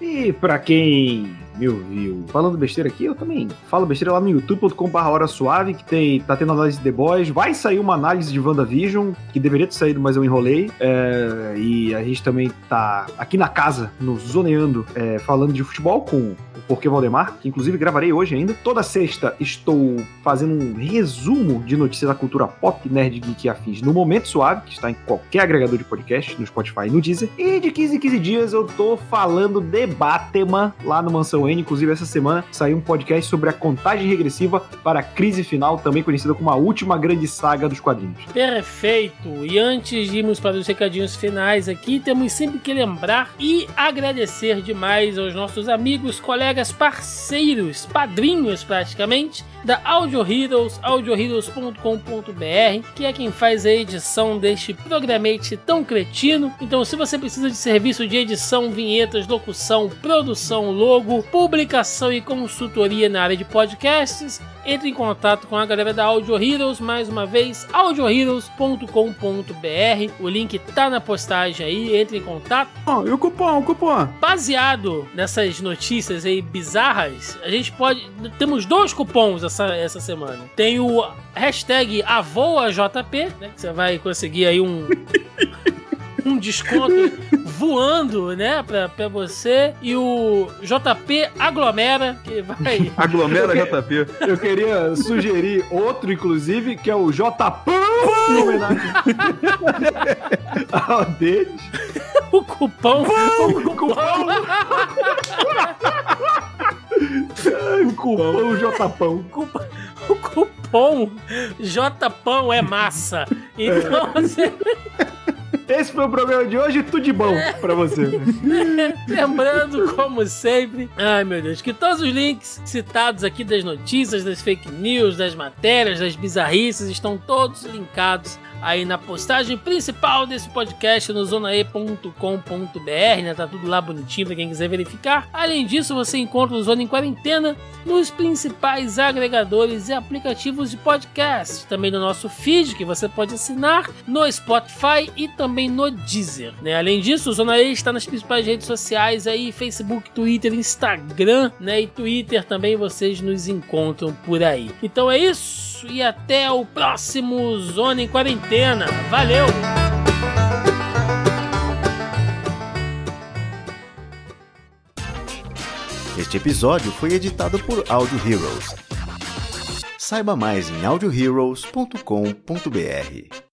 E pra quem me ouviu falando besteira aqui, eu também falo besteira lá no youtube.com.br Hora Suave, que tem, tá tendo análise de The Boys. Vai sair uma análise de WandaVision, que deveria ter saído, mas eu enrolei. É, e a gente também tá aqui na casa, no Zoneando, é, falando de futebol com o Porquê Valdemar, que inclusive gravarei hoje ainda. Toda sexta estou fazendo um resumo de notícias da cultura pop, nerd, geek e afins no Momento Suave, que está em qualquer agregador de podcast, no Spotify e no Deezer. E de 15 em 15 dias eu tô falando de Batman lá no Mansão N. Inclusive, essa semana saiu um podcast sobre a contagem regressiva para a crise final, também conhecida como a última grande saga dos quadrinhos. Perfeito! E antes de irmos para os recadinhos finais aqui, temos sempre que lembrar e agradecer demais aos nossos amigos, colegas, parceiros, padrinhos praticamente, da Audio Heroes, audioheroes.com.br, que é quem faz a edição deste programete tão cretino. Então, se você precisa de serviço de edição, vinhetas, locução, produção, logo, publicação e consultoria na área de podcasts, entre em contato com a galera da Audio Heroes, mais uma vez, audioheroes.com.br. O link tá na postagem aí, entre em contato. Ó, e o cupom, o cupom. Baseado nessas notícias aí bizarras, a gente pode. Temos dois cupons essa, essa semana. Tem o hashtag AvoaJP, né? Que você vai conseguir aí um. um desconto voando, né, pra, pra você. E o JP Aglomera, que vai. Aglomera JP. Eu queria sugerir outro, inclusive, que é o Jpão, em homenagem ao deles. o cupom. O cupom! o cupom Jpão. O cupom Jpão é massa. Então você. Esse foi o programa de hoje, tudo de bom pra você. Lembrando, como sempre, ai meu Deus, que todos os links citados aqui das notícias, das fake news, das matérias, das bizarrices estão todos linkados aí na postagem principal desse podcast no zonae.com.br, né? Tá tudo lá bonitinho pra quem quiser verificar. Além disso, você encontra o Zona em Quarentena nos principais agregadores e aplicativos de podcast, também no nosso feed que você pode assinar no Spotify e também no Deezer, né? Além disso, o Zona E está nas principais redes sociais aí, Facebook, Twitter, Instagram, né? E Twitter também vocês nos encontram por aí. Então é isso e até o próximo Zona em Quarentena. Valeu! Este episódio foi editado por Audio Heroes. Saiba mais em audioheroes.com.br.